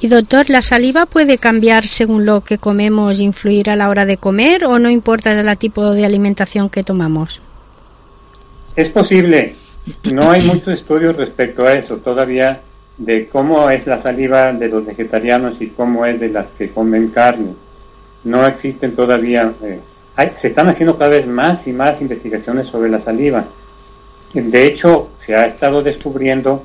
Y doctor, ¿la saliva puede cambiar según lo que comemos, influir a la hora de comer o no importa el tipo de alimentación que tomamos? Es posible. No hay muchos estudios respecto a eso todavía de cómo es la saliva de los vegetarianos y cómo es de las que comen carne. No existen todavía. eh, hay- se están haciendo cada vez más y más investigaciones sobre la saliva. De hecho, se ha estado descubriendo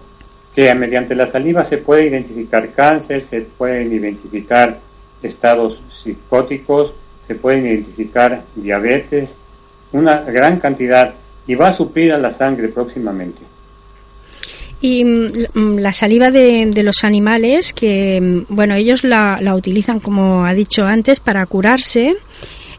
que mediante la saliva se puede identificar cáncer, se pueden identificar estados psicóticos, se pueden identificar diabetes, una gran cantidad y va a suplir a la sangre próximamente. Y mm, mm, la saliva de, de los animales, que mm, bueno, ellos la, la utilizan, como ha dicho antes, para curarse.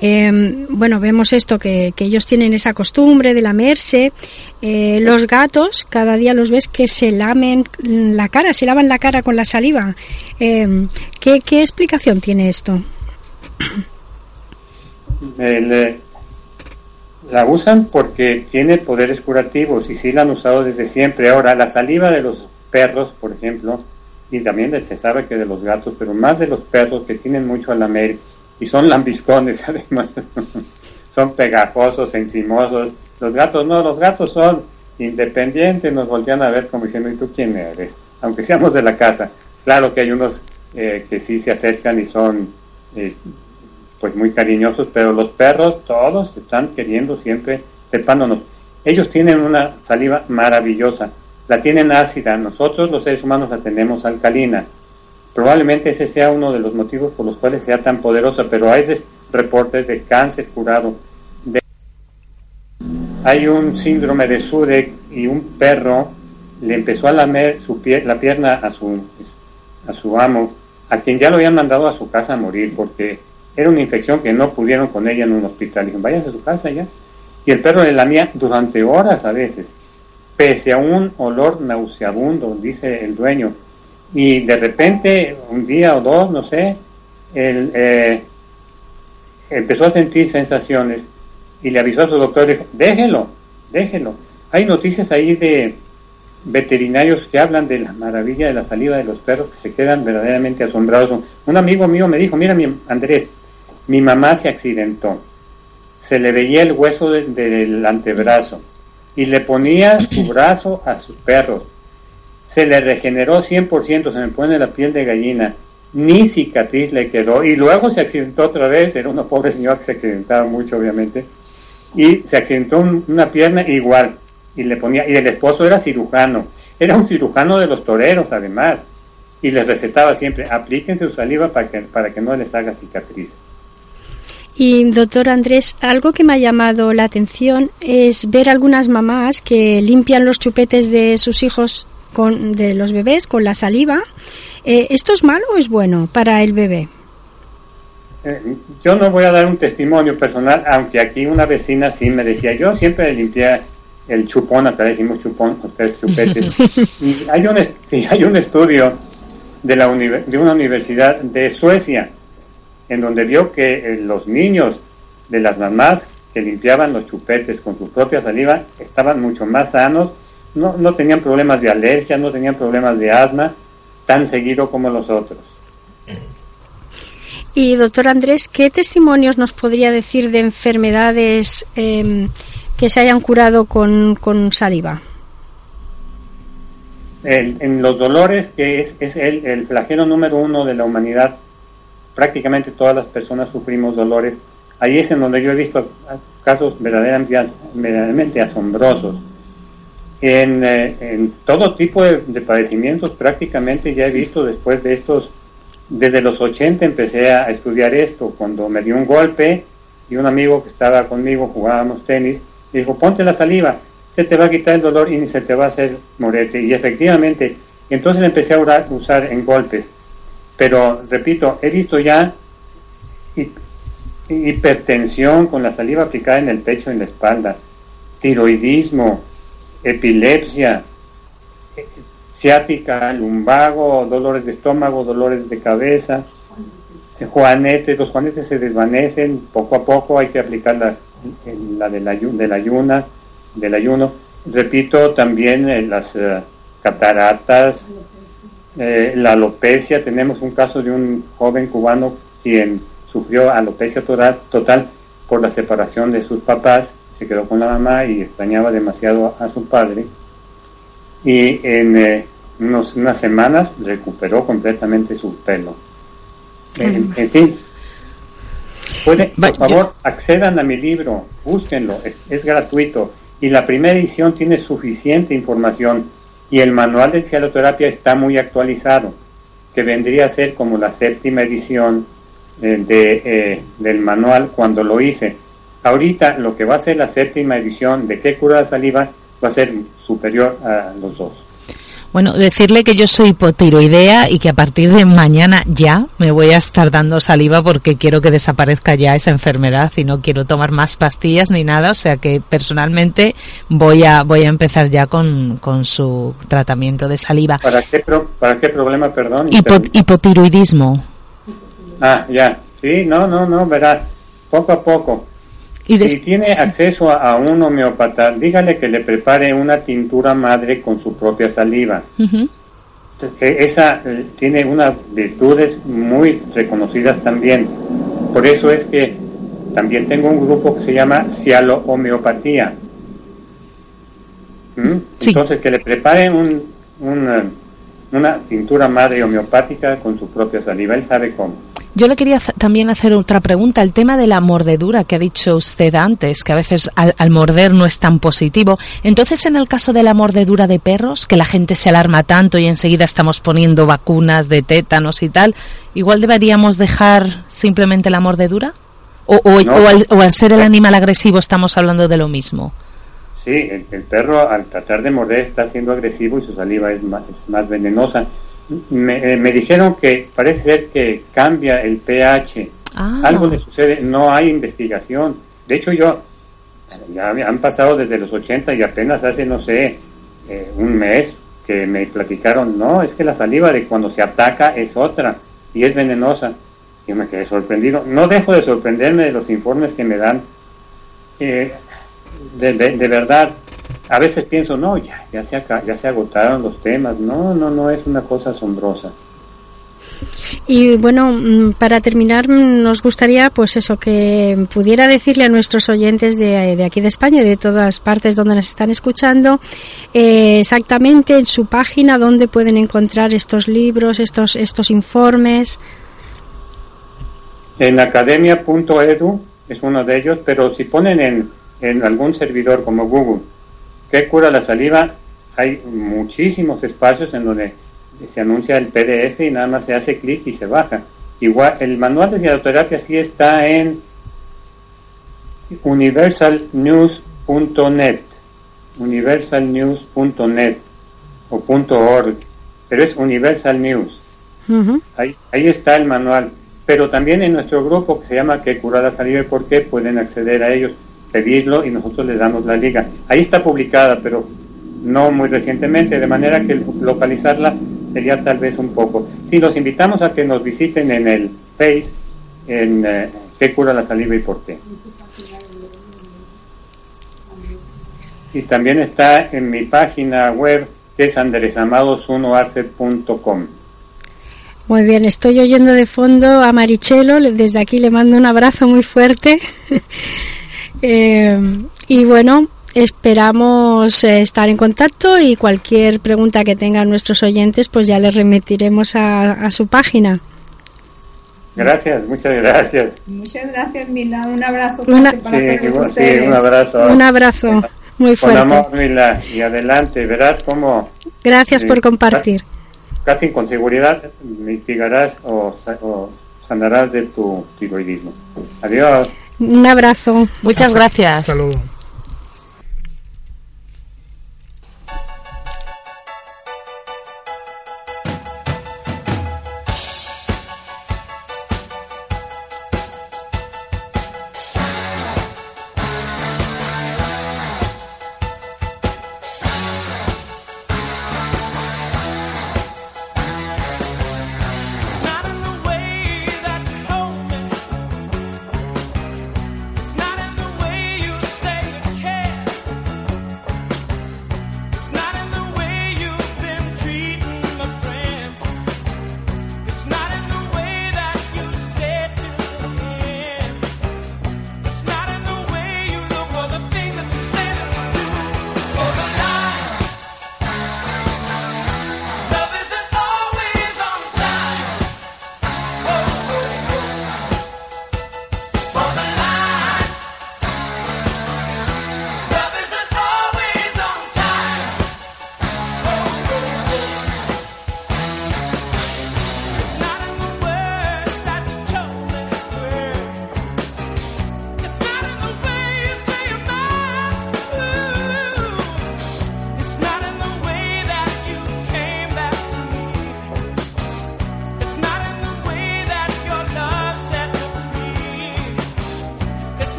Eh, bueno, vemos esto, que, ellos tienen esa costumbre de lamerse. Eh, los gatos, cada día los ves que se lamen la cara, se lavan la cara con la saliva. Eh, ¿qué, ¿Qué explicación tiene esto? Eh, la usan porque tiene poderes curativos y sí la han usado desde siempre. Ahora, la saliva de los perros, por ejemplo, y también se sabe que de los gatos, pero más de los perros que tienen mucho a lamer y son lambiscones además, son pegajosos, encimosos. Los gatos no, los gatos son independientes, nos voltean a ver como diciendo, ¿y tú quién eres? Aunque seamos de la casa. Claro que hay unos eh, que sí se acercan y son eh, pues muy cariñosos, pero los perros todos están queriendo siempre trepándonos. Ellos tienen una saliva maravillosa, la tienen ácida, nosotros los seres humanos la tenemos alcalina. Probablemente ese sea uno de los motivos por los cuales sea tan poderosa, pero hay reportes de cáncer curado. de- hay un síndrome de Surek y un perro le empezó a lamer su pie- la pierna a su, a su amo, a quien ya lo habían mandado a su casa a morir porque era una infección que no pudieron con ella en un hospital. Dijeron, váyanse a su casa ya. Y el perro le lamía durante horas a veces, pese a un olor nauseabundo, dice el dueño. Y de repente, un día o dos, no sé, él eh, empezó a sentir sensaciones y le avisó a su doctor, dijo, déjelo, déjelo. Hay noticias ahí de veterinarios que hablan de la maravilla de la saliva de los perros que se quedan verdaderamente asombrados. Un amigo mío me dijo, mira mi Andrés, mi mamá se accidentó, se le veía el hueso de- del antebrazo y le ponía su brazo a sus perros. Se le regeneró 100%, se me pone la piel de gallina, ni cicatriz le quedó y luego se accidentó otra vez, era una pobre señora que se accidentaba mucho obviamente, y se accidentó un- una pierna igual y le ponía y el esposo era cirujano. Era un cirujano de los toreros además. Y les recetaba siempre, aplíquense su saliva para que, para que no les haga cicatriz. Y doctor Andrés, algo que me ha llamado la atención es ver algunas mamás que limpian los chupetes de sus hijos con de los bebés con la saliva. Eh, ¿Esto es malo o es bueno para el bebé? Eh, yo no voy a dar un testimonio personal, aunque aquí una vecina sí me decía, yo siempre limpié el chupón, acá decimos chupón, ustedes chupetes. y hay un, hay un estudio de, la de una universidad de Suecia, en donde vio que eh, los niños de las mamás que limpiaban los chupetes con su propia saliva estaban mucho más sanos, no, no tenían problemas de alergia, no tenían problemas de asma tan seguido como los otros. Y doctor Andrés, ¿qué testimonios nos podría decir de enfermedades em, que se hayan curado con, con saliva? El- en los dolores, que es, es el, el flagelo número uno de la humanidad, prácticamente todas las personas sufrimos dolores. Ahí es en donde yo he visto casos verdaderamente, as- verdaderamente asombrosos. En, eh, en todo tipo de, de padecimientos prácticamente ya he visto después de estos, desde los 80 empecé a estudiar esto, cuando me dio un golpe y un amigo que estaba conmigo, jugábamos tenis, dijo, ponte la saliva, se te va a quitar el dolor y ni se te va a hacer morete. Y efectivamente, entonces empecé a usar en golpes. Pero, repito, he visto ya hi- hipertensión con la saliva aplicada en el pecho y en la espalda, tiroidismo, epilepsia, eh, ciática, lumbago, dolores de estómago, dolores de cabeza, eh, juanetes, los juanetes se desvanecen poco a poco, hay que aplicar la, la del, ayu- del ayuno. Repito, también eh, las eh, cataratas, eh, la alopecia, tenemos un caso de un joven cubano quien sufrió alopecia total, total por la separación de sus papás, se quedó con la mamá y extrañaba demasiado a, a su padre. Y en eh, unos- unas semanas recuperó completamente su pelo. En, en fin, puede, por favor, accedan a mi libro, búsquenlo, es, es gratuito. Y la primera edición tiene suficiente información y el manual de cialoterapia está muy actualizado, que vendría a ser como la séptima edición eh, de, eh, del manual cuando lo hice. Ahorita lo que va a ser la séptima edición de qué cura la saliva va a ser superior a los dos. Bueno, decirle que yo soy hipotiroidea y que a partir de mañana ya me voy a estar dando saliva porque quiero que desaparezca ya esa enfermedad y no quiero tomar más pastillas ni nada, o sea que personalmente voy a voy a empezar ya con, con su tratamiento de saliva. ¿Para qué, pro- para qué problema, perdón? Hipo- hipotiroidismo. Ah, ya. Sí, no, no, no, verá. Poco a poco. Y si tiene acceso a, a un homeópata, dígale que le prepare una tintura madre con su propia saliva. Eh, Esa eh, tiene unas virtudes muy reconocidas también. Por eso es que también tengo un grupo que se llama Cialo Homeopatía. ¿Mm? Entonces, que le preparen un, un, eh, una tintura madre homeopática con su propia saliva. Él sabe cómo. Yo le quería también hacer otra pregunta. El tema de la mordedura que ha dicho usted antes, que a veces al, al morder no es tan positivo. Entonces, en el caso de la mordedura de perros, que la gente se alarma tanto y enseguida estamos poniendo vacunas de tétanos y tal, igual deberíamos dejar simplemente la mordedura? ¿O, o- No. o al, o al ser el animal agresivo estamos hablando de lo mismo? Sí, el, el perro al tratar de morder está siendo agresivo y su saliva es más, es más venenosa. Me, eh, me dijeron que parece ser que cambia el pH. Ah. Algo le sucede, no hay investigación. De hecho, yo, ya han pasado desde los 80 y apenas hace, no sé, eh, un mes que me platicaron, no, es que la saliva de cuando se ataca es otra y es venenosa. Y me quedé sorprendido. No dejo de sorprenderme de los informes que me dan. Eh, de, de, de verdad, a veces pienso, no, ya, ya, se ya se agotaron los temas. No, no, no, es una cosa asombrosa. Y bueno, mm, para terminar, mm, nos gustaría, pues eso, que pudiera decirle a nuestros oyentes de, de aquí de España y de todas partes donde nos están escuchando, eh, exactamente en su página donde pueden encontrar estos libros, estos, estos informes. En academia.edu es uno de ellos, pero si ponen en, en algún servidor como Google, ¿qué cura la saliva? Hay muchísimos espacios en donde se anuncia el PDF y nada más se hace clic y se baja. Igual, el manual de cianoterapia sí está en universalnews.net, universalnews.net o .org, pero es Universal News. Ahí, ahí está el manual. Pero también en nuestro grupo que se llama Que cura la saliva y por qué pueden acceder a ellos, pedirlo y nosotros les damos la liga. Ahí está publicada, pero no muy recientemente, de manera que localizarla sería tal vez un poco. Sí, los invitamos a que nos visiten en el Face, en eh, qué cura la saliva y por qué. Y también está en mi página web, que es anderesamados1arce.com. Muy bien, estoy oyendo de fondo a Marichelo, desde aquí le mando un abrazo muy fuerte. Eh, y bueno, esperamos eh, estar en contacto y cualquier pregunta que tengan nuestros oyentes, pues ya les remitiremos a, a su página. Gracias, muchas gracias. Muchas gracias, Mila. Un abrazo Una- para Sí, todos sí, ustedes. un abrazo. Un abrazo muy Con fuerte. amor, Mila, y adelante, verás cómo Gracias por compartir. casi con seguridad mitigarás o, o sanarás de tu tiroidismo. Adiós. Un abrazo. Muchas gracias. Not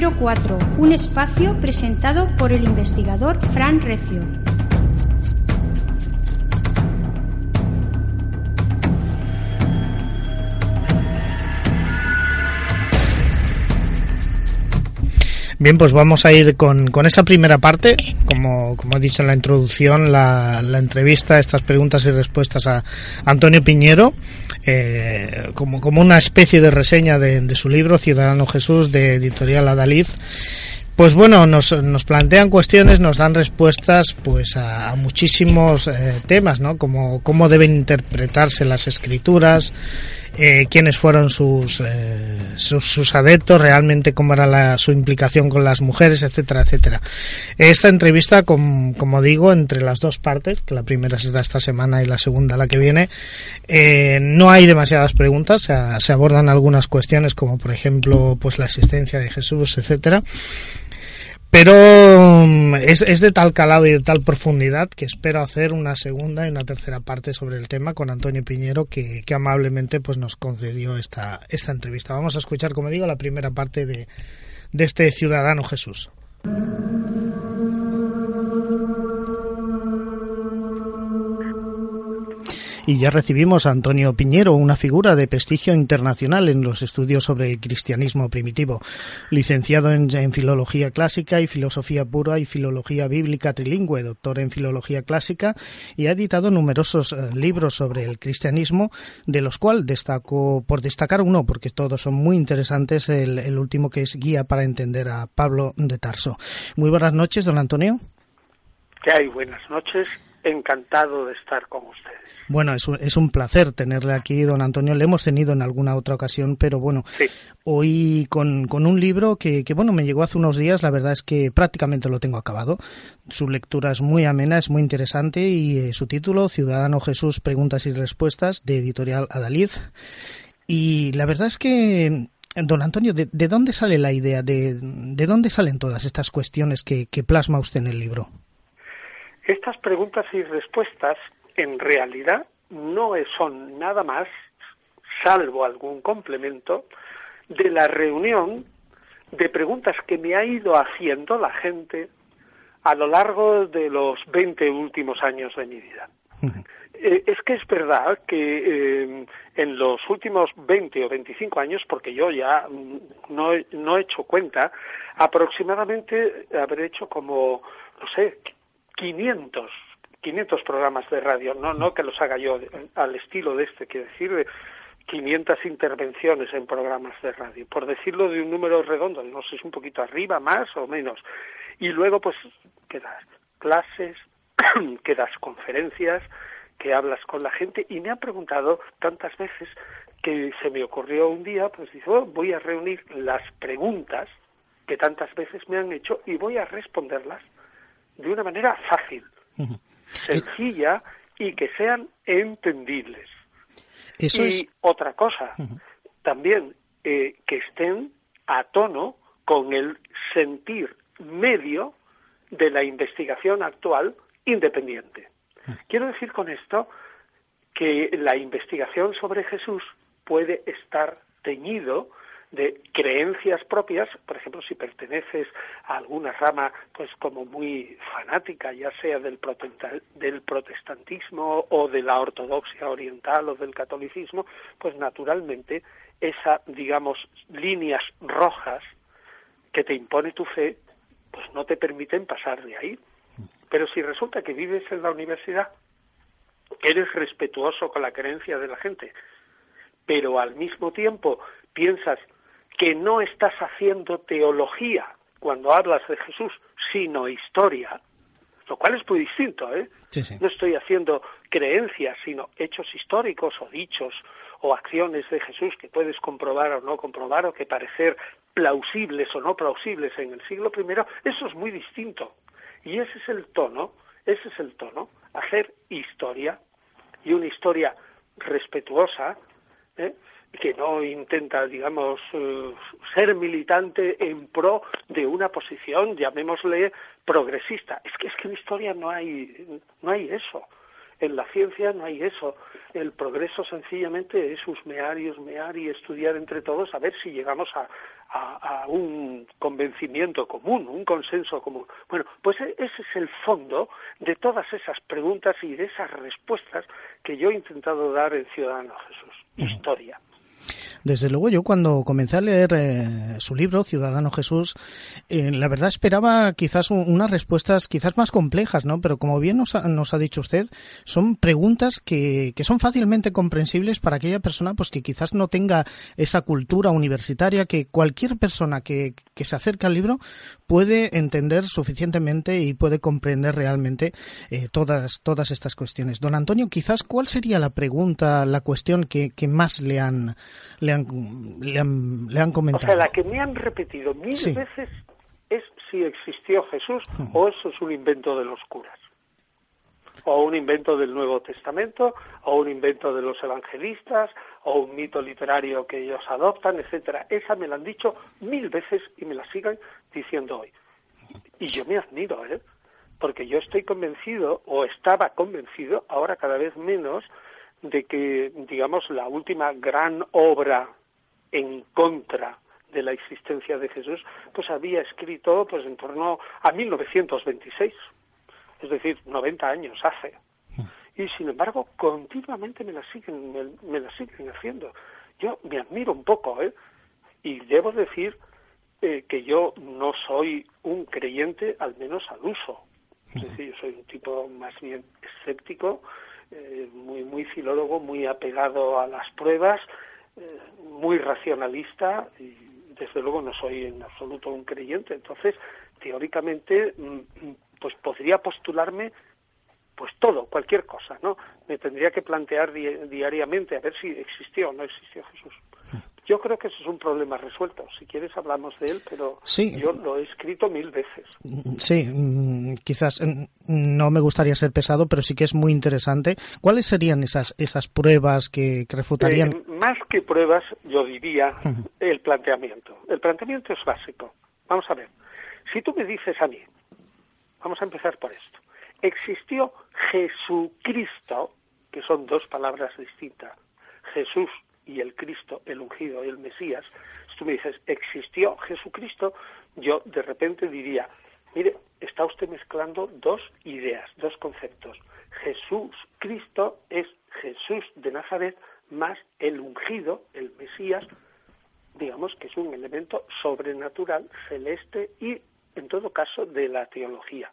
Enigma 04, un espacio presentado por el investigador Fran Recio. Bien, pues vamos a ir con, con esta primera parte. Como, como he dicho en la introducción, la, la entrevista, estas preguntas y respuestas a Antonio Piñero, eh, como, como una especie de reseña de, su libro Ciudadano Jesús, de editorial Adalid. Pues bueno, nos, nos plantean cuestiones, nos dan respuestas pues a, a muchísimos eh, temas, ¿no? Como cómo deben interpretarse las escrituras, eh, quiénes fueron sus, eh, sus, adeptos, realmente cómo era la, su implicación con las mujeres, etcétera, etcétera. Esta entrevista, com- como digo, entre las dos partes, que la primera será esta semana y la segunda la que viene, eh, no hay demasiadas preguntas, se, se abordan algunas cuestiones como por ejemplo pues la existencia de Jesús, etcétera. Pero mm, es, de tal calado y de tal profundidad que espero hacer una segunda y una tercera parte sobre el tema con Antonio Piñero que, que amablemente pues nos concedió esta, esta entrevista. Vamos a escuchar, como digo, la primera parte de, de este Ciudadano Jesús. Y ya recibimos a Antonio Piñero, una figura de prestigio internacional en los estudios sobre el cristianismo primitivo. Licenciado en, Filología Clásica y Filosofía Pura y Filología Bíblica Trilingüe, doctor en Filología Clásica y ha editado numerosos eh, libros sobre el cristianismo, de los cuales destaco, por destacar uno, porque todos son muy interesantes, el, el último que es Guía para entender a Pablo de Tarso. Muy buenas noches, don Antonio. ¿Qué hay? Buenas noches. Encantado de estar con ustedes. Bueno, es un, es un placer tenerle aquí, don Antonio. Le hemos tenido en alguna otra ocasión, pero bueno, Sí. hoy con, con un libro que, que, bueno, me llegó hace unos días. La verdad es que prácticamente lo tengo acabado. Su lectura es muy amena, es muy interesante y eh, su título, Ciudadano Jesús, Preguntas y Respuestas, de Editorial Adalid. Y la verdad es que, don Antonio, ¿de, de dónde sale la idea? ¿De, ¿De dónde salen todas estas cuestiones que, que plasma usted en el libro? Estas preguntas y respuestas en realidad no son nada más, salvo algún complemento, de la reunión de preguntas que me ha ido haciendo la gente a lo largo de los 20 últimos años de mi vida. Eh, es que es verdad que eh, en los últimos 20 o 25 años, porque yo ya no, no he hecho cuenta, aproximadamente habré hecho como, no sé, 500, 500 programas de radio, no, no que los haga yo al estilo de este, quiero decir, de 500 intervenciones en programas de radio, por decirlo de un número redondo, no sé si un poquito arriba, más o menos. Y luego, pues, que das clases, que das conferencias, que hablas con la gente, y me han preguntado tantas veces que se me ocurrió un día, pues dice, "Oh, voy a reunir las preguntas que tantas veces me han hecho y voy a responderlas de una manera fácil, sencilla y que sean entendibles. Eso y es. otra cosa, también eh, que estén a tono con el sentir medio de la investigación actual independiente. Quiero decir con esto que la investigación sobre Jesús puede estar teñido de creencias propias, por ejemplo, si perteneces a alguna rama, pues como muy fanática, ya sea del, del protestantismo o de la ortodoxia oriental o del catolicismo, pues naturalmente esa, digamos, líneas rojas que te impone tu fe, pues no te permiten pasar de ahí. Pero si resulta que vives en la universidad, eres respetuoso con la creencia de la gente, pero al mismo tiempo piensas que no estás haciendo teología cuando hablas de Jesús, sino historia, lo cual es muy distinto, ¿eh? Sí, sí. No estoy haciendo creencias, sino hechos históricos o dichos o acciones de Jesús que puedes comprobar o no comprobar o que parecer plausibles o no plausibles en el siglo I, eso es muy distinto. Y ese es el tono, ese es el tono, hacer historia y una historia respetuosa, ¿eh? Que no intenta, digamos, eh, ser militante en pro de una posición, llamémosle progresista. Es que es que en historia no hay no hay eso. En la ciencia no hay eso. El progreso sencillamente es husmear y husmear y estudiar entre todos a ver si llegamos a, a, a un convencimiento común, un consenso común. Bueno, pues e- ese es el fondo de todas esas preguntas y de esas respuestas que yo he intentado dar en Ciudadano Jesús. Historia. Desde luego, yo cuando comencé a leer eh, su libro, Ciudadano Jesús, eh, la verdad esperaba quizás un- unas respuestas quizás más complejas, ¿no? Pero como bien nos ha, nos ha dicho usted, son preguntas que, que son fácilmente comprensibles para aquella persona pues que quizás no tenga esa cultura universitaria que cualquier persona que, que se acerca al libro puede entender suficientemente y puede comprender realmente eh, todas, todas estas cuestiones. Don Antonio, quizás, ¿cuál sería la pregunta, la cuestión que, que más le han, le han, le han, le han O comentado? sea, la que me han repetido mil Sí. veces es si existió Jesús o eso es un invento de los curas. O un invento del Nuevo Testamento, o un invento de los evangelistas, o un mito literario que ellos adoptan, etcétera. Esa me la han dicho mil veces y me la siguen diciendo hoy. Y yo me admiro, ¿eh? Porque yo estoy convencido, o estaba convencido, ahora cada vez menos, de que, digamos, la última gran obra en contra de la existencia de Jesús, pues había escrito pues en torno a 1926, es decir, 90 años hace. y sin embargo continuamente me la siguen, me, me la siguen haciendo. Yo me admiro un poco, ¿eh? Y debo decir eh, que yo no soy un creyente, al menos al uso. Es decir, yo soy un tipo más bien escéptico, eh, muy, muy filólogo, muy apegado a las pruebas, eh, muy racionalista y desde luego no soy en absoluto un creyente. Entonces, teóricamente, mm, mm, pues podría postularme pues todo, cualquier cosa, ¿no? Me tendría que plantear di- diariamente a ver si existió o no existió Jesús. Yo creo que ese es un problema resuelto. Si quieres hablamos de él, pero Sí. yo lo he escrito mil veces. Sí, mm, quizás mm, no me gustaría ser pesado, pero sí que es muy interesante. ¿Cuáles serían esas esas pruebas que, que refutarían? Eh, más que pruebas, yo diría el planteamiento. El planteamiento es básico. Vamos a ver. Si tú me dices a mí, vamos a empezar por esto. Existió Jesucristo, que son dos palabras distintas. Jesús y el Cristo, el ungido, el Mesías. Si tú me dices, existió Jesucristo, yo de repente diría, mire, está usted mezclando dos ideas, dos conceptos. Jesús, Cristo es Jesús de Nazaret más el ungido, el Mesías, digamos que es un elemento sobrenatural, celeste y, en todo caso, de la teología.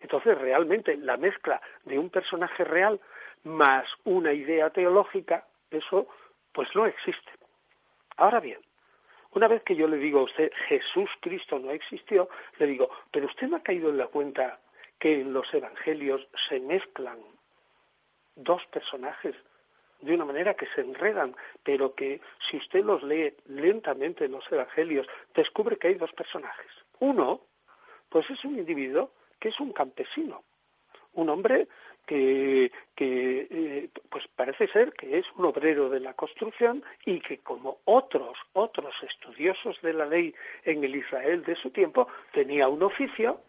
Entonces, realmente, la mezcla de un personaje real más una idea teológica, eso pues no existe. Ahora bien, una vez que yo le digo a usted Jesús Cristo no existió, le digo, pero usted no ha caído en la cuenta que en los evangelios se mezclan dos personajes de una manera que se enredan, pero que si usted los lee lentamente en los evangelios, descubre que hay dos personajes. Uno, pues es un individuo que es un campesino, un hombre que, que eh, pues parece ser que es un obrero de la construcción y que como otros otros estudiosos de la ley en el Israel de su tiempo tenía un oficio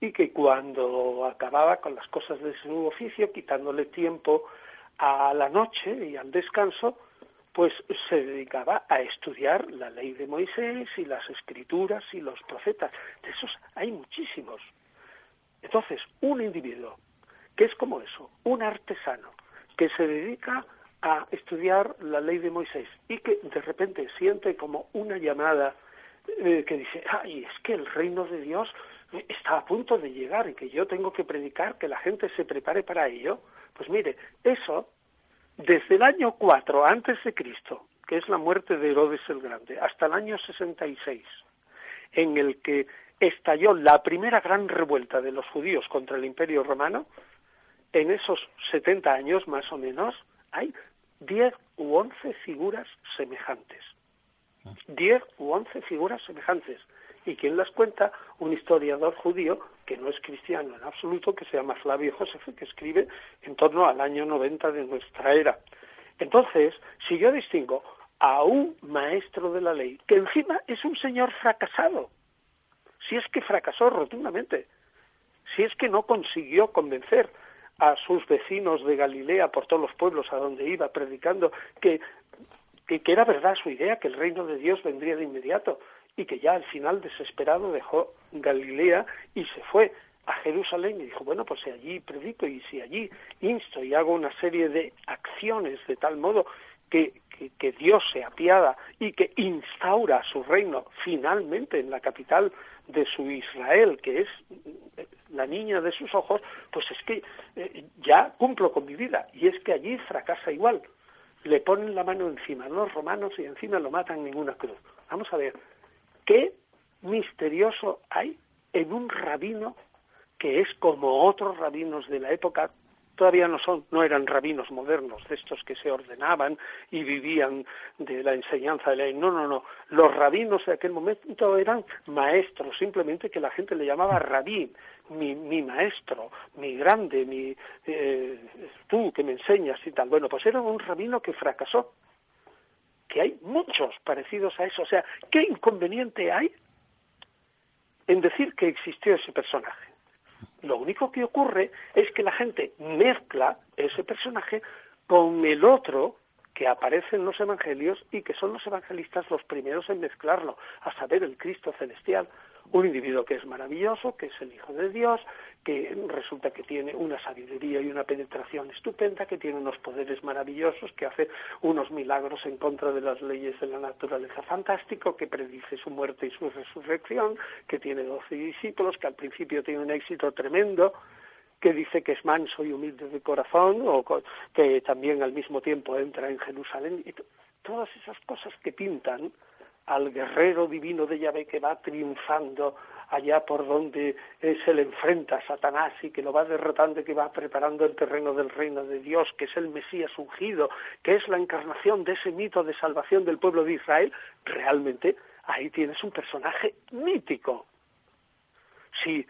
y que cuando acababa con las cosas de su oficio quitándole tiempo a la noche y al descanso pues se dedicaba a estudiar la ley de Moisés y las escrituras y los profetas de esos hay muchísimos entonces un individuo que es como eso, un artesano que se dedica a estudiar la ley de Moisés y que de repente siente como una llamada eh, que dice, ay, es que el reino de Dios está a punto de llegar y que yo tengo que predicar, que la gente se prepare para ello. Pues mire, eso, desde el año 4 antes de Cristo, que es la muerte de Herodes el Grande, hasta el año 66, en el que estalló la primera gran revuelta de los judíos contra el Imperio Romano, en esos 70 años más o menos hay 10 u 11 figuras semejantes. 10 u 11 figuras semejantes. ¿Y quién las cuenta? Un historiador judío que no es cristiano en absoluto, que se llama Flavio Josefe, que escribe en torno al año 90 de nuestra era. Entonces, si yo distingo a un maestro de la ley, que encima es un señor fracasado, si es que fracasó rotundamente, si es que no consiguió convencer a sus vecinos de Galilea por todos los pueblos a donde iba predicando que, que era verdad su idea, que el reino de Dios vendría de inmediato y que ya al final desesperado dejó Galilea y se fue a Jerusalén y dijo, bueno, pues si allí predico y si allí insto y hago una serie de acciones de tal modo que, que, que Dios se apiada y que instaura su reino finalmente en la capital de su Israel, que es la niña de sus ojos, pues es que eh, ya cumplo con mi vida. Y es que allí fracasa igual. Le ponen la mano encima los romanos y encima lo matan en una cruz. Vamos a ver, ¿qué misterioso hay en un rabino que es como otros rabinos de la época? Todavía no son, no eran rabinos modernos, de estos que se ordenaban y vivían de la enseñanza de la ley. No, no, no. Los rabinos de aquel momento eran maestros, simplemente que la gente le llamaba rabí, mi, mi maestro, mi grande, mi eh, tú que me enseñas y tal. Bueno, pues era un rabino que fracasó. Que hay muchos parecidos a eso. O sea, ¿qué inconveniente hay en decir que existió ese personaje? Lo único que ocurre es que la gente mezcla ese personaje con el otro que aparece en los evangelios y que son los evangelistas los primeros en mezclarlo, a saber, el Cristo celestial, un individuo que es maravilloso, que es el Hijo de Dios, que resulta que tiene una sabiduría y una penetración estupenda, que tiene unos poderes maravillosos, que hace unos milagros en contra de las leyes de la naturaleza. Fantástico, que predice su muerte y su resurrección, que tiene doce discípulos, que al principio tiene un éxito tremendo, que dice que es manso y humilde de corazón, o que también al mismo tiempo entra en Jerusalén, y todas esas cosas que pintan al guerrero divino de Yahvé que va triunfando allá por donde se le enfrenta a Satanás y que lo va derrotando y que va preparando el terreno del reino de Dios, que es el Mesías ungido, que es la encarnación de ese mito de salvación del pueblo de Israel, realmente ahí tienes un personaje mítico. Si,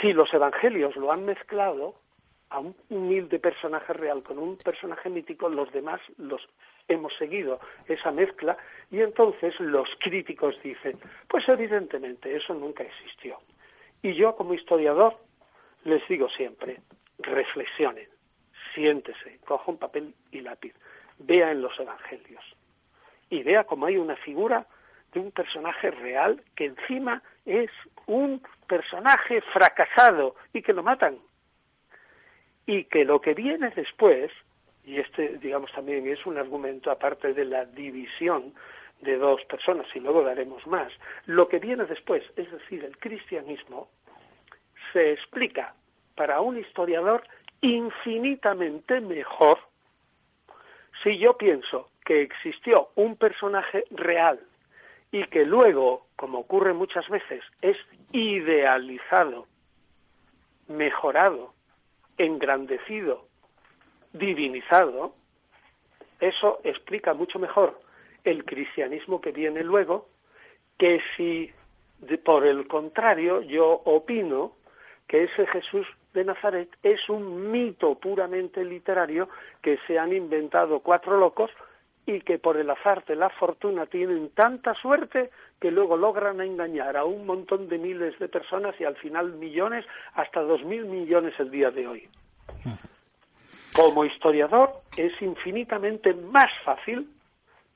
si los evangelios lo han mezclado a un humilde personaje real con un personaje mítico, los demás los hemos seguido esa mezcla y entonces los críticos dicen, pues evidentemente eso nunca existió. Y yo como historiador les digo siempre, reflexionen, siéntese, coja un papel y lápiz, vea en los evangelios y vea cómo hay una figura de un personaje real que encima es un personaje fracasado y que lo matan. Y que lo que viene después, y este digamos también es un argumento aparte de la división de dos personas, y luego daremos más, lo que viene después, es decir, el cristianismo, se explica para un historiador infinitamente mejor si yo pienso que existió un personaje real y que luego, como ocurre muchas veces, es idealizado, mejorado, engrandecido, divinizado, eso explica mucho mejor el cristianismo que viene luego que si, por el contrario, yo opino que ese Jesús de Nazaret es un mito puramente literario que se han inventado cuatro locos y que por el azar de la fortuna tienen tanta suerte que luego logran engañar a un montón de miles de personas y al final millones, hasta dos mil millones el día de hoy. Como historiador es infinitamente más fácil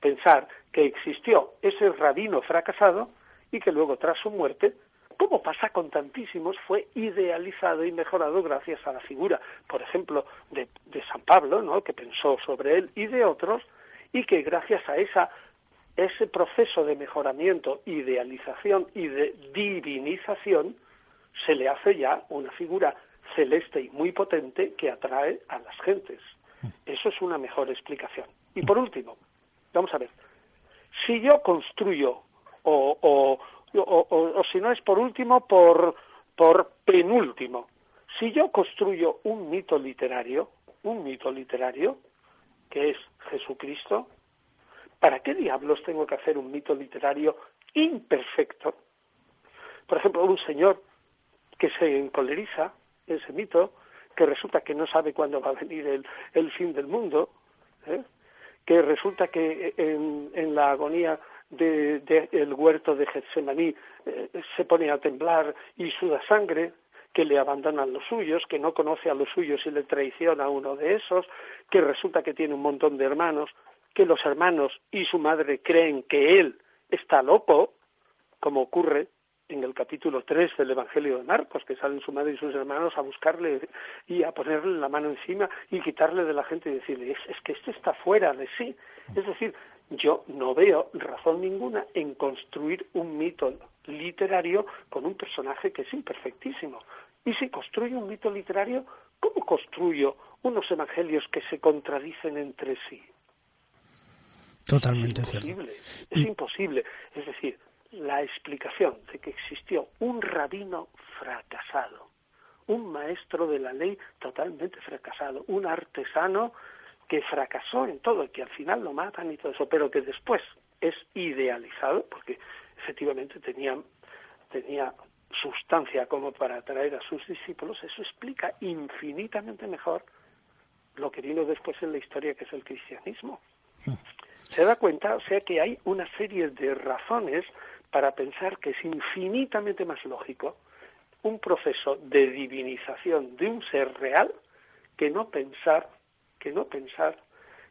pensar que existió ese rabino fracasado y que luego tras su muerte, como pasa con tantísimos, fue idealizado y mejorado gracias a la figura, por ejemplo, de, de San Pablo, ¿no? que pensó sobre él, y de otros, y que gracias a esa, ese proceso de mejoramiento, idealización y de divinización, se le hace ya una figura celeste y muy potente que atrae a las gentes. Eso es una mejor explicación. Y por último, vamos a ver, si yo construyo, o, o, si no es por último, por, por penúltimo, si yo construyo un mito literario, un mito literario, que es Jesucristo, ¿para qué diablos tengo que hacer un mito literario imperfecto? Por ejemplo, un señor que se encoleriza, ese mito, que resulta que no sabe cuándo va a venir el, el fin del mundo, ¿eh? que resulta que en, la agonía del de, huerto de Getsemaní eh, se pone a temblar y suda sangre, que le abandonan los suyos, que no conoce a los suyos y le traiciona a uno de esos, que resulta que tiene un montón de hermanos, que los hermanos y su madre creen que él está loco, como ocurre en el capítulo 3 del Evangelio de Marcos, que salen su madre y sus hermanos a buscarle y a ponerle la mano encima y quitarle de la gente y decirle, es, que este está fuera de sí. Es decir, yo no veo razón ninguna en construir un mito literario con un personaje que es imperfectísimo. Y si construyo un mito literario, ¿cómo construyo unos evangelios que se contradicen entre sí? Totalmente cierto. imposible, es imposible. Es decir, la explicación de que existió un rabino fracasado, un maestro de la ley totalmente fracasado, un artesano que fracasó en todo y que al final lo matan y todo eso, pero que después es idealizado porque efectivamente tenía, tenía sustancia como para atraer a sus discípulos, eso explica infinitamente mejor lo que vino después en la historia que es el cristianismo. Se da cuenta, o sea, que hay una serie de razones para pensar que es infinitamente más lógico un proceso de divinización de un ser real que no pensar que no pensar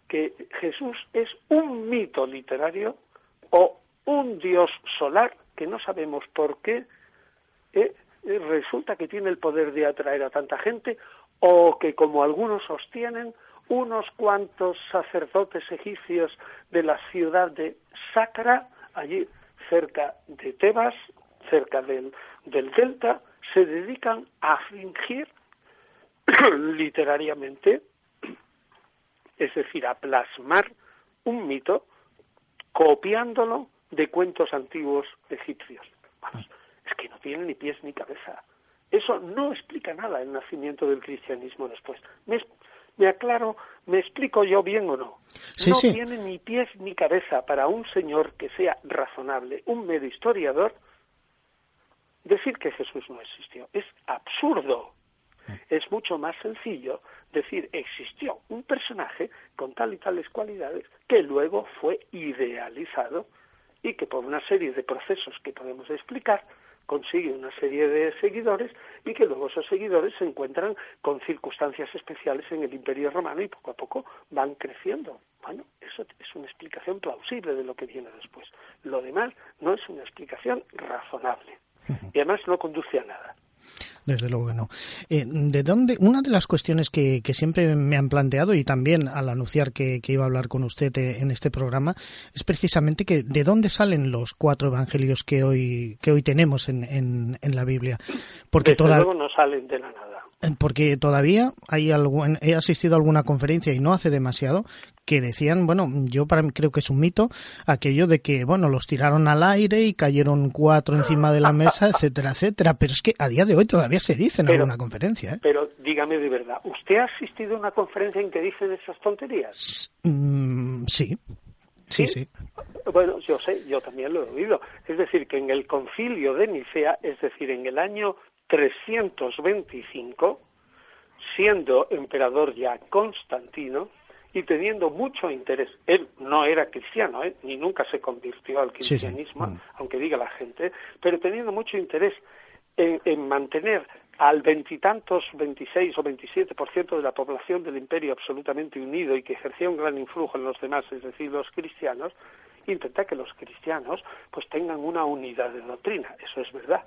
que Jesús es un mito literario o un dios solar que no sabemos por qué eh, resulta que tiene el poder de atraer a tanta gente o que como algunos sostienen unos cuantos sacerdotes egipcios de la ciudad de Sacra, allí cerca de Tebas, cerca del, del delta, se dedican a fingir literariamente, es decir, a plasmar un mito copiándolo de cuentos antiguos egipcios. Vamos, es que no tiene ni pies ni cabeza. Eso no explica nada el nacimiento del cristianismo después. Me, aclaro, me explico yo bien o no. Sí, no sí. tiene ni pies ni cabeza para un señor que sea razonable, un medio historiador, decir que Jesús no existió. Es absurdo. Es mucho más sencillo decir existió un personaje con tal y tales cualidades que luego fue idealizado y que por una serie de procesos que podemos explicar consigue una serie de seguidores y que luego esos seguidores se encuentran con circunstancias especiales en el Imperio Romano y poco a poco van creciendo. Bueno, eso es una explicación plausible de lo que viene después. Lo demás no es una explicación razonable y además no conduce a nada. Desde luego que no. Eh, ¿De dónde? Una de las cuestiones que, que siempre me han planteado y también al anunciar que, que iba a hablar con usted eh, en este programa es precisamente que de dónde salen los cuatro evangelios que hoy que hoy tenemos en, en, en la Biblia, porque Desde toda, luego no salen de la nada. Porque todavía hay algún, he asistido a alguna conferencia y no hace demasiado que decían, bueno, yo para mí creo que es un mito aquello de que, bueno, los tiraron al aire y cayeron cuatro encima de la mesa, etcétera, etcétera. Pero es que a día de hoy todavía se dice en Pero- alguna conferencia. ¿eh? Pero dígame de verdad, ¿usted ha asistido a una conferencia en que dicen esas tonterías? Mm, sí, sí, sí. Bueno, yo sé, yo también lo he oído. Es decir, que en el concilio de Nicea, es decir, en el año 325, siendo emperador ya Constantino y teniendo mucho interés, él no era cristiano, ¿eh? ni nunca se convirtió al Sí, sí. cristianismo, Mm. aunque diga la gente, pero teniendo mucho interés en, en mantener al veintitantos, 26 o 27% de la población del imperio absolutamente unido y que ejercía un gran influjo en los demás, es decir, los cristianos, intenta que los cristianos pues tengan una unidad de doctrina, eso es verdad.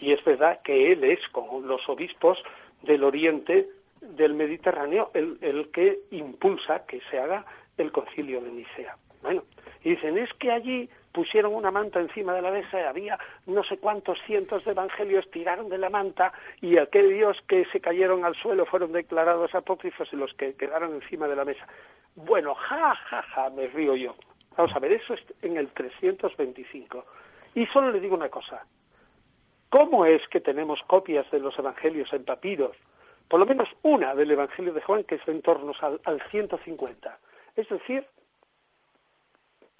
Y es verdad que él es, con los obispos del oriente del Mediterráneo, el, el que impulsa que se haga el concilio de Nicea. Bueno, y dicen, es que allí pusieron una manta encima de la mesa y había no sé cuántos cientos de evangelios, tiraron de la manta y aquellos que se cayeron al suelo fueron declarados apócrifos y los que quedaron encima de la mesa. Bueno, ja, ja, ja, me río yo. Vamos a ver, eso es en el 325. Y solo le digo una cosa. ¿Cómo es que tenemos copias de los evangelios en papiros? Por lo menos una del Evangelio de Juan que es en torno al, al 150. Es decir,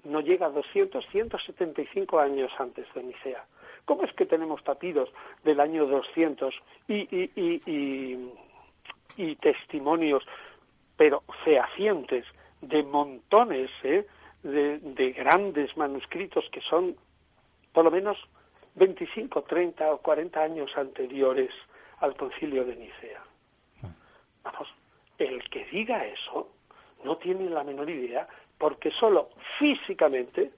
no llega a 200, 175 años antes de Nicea. ¿Cómo es que tenemos papiros del año 200 y, y, y, testimonios, pero fehacientes, de montones ¿eh? de grandes manuscritos que son por lo menos 25, 30 o 40 años anteriores al concilio de Nicea? Vamos, el que diga eso no tiene la menor idea porque solo físicamente,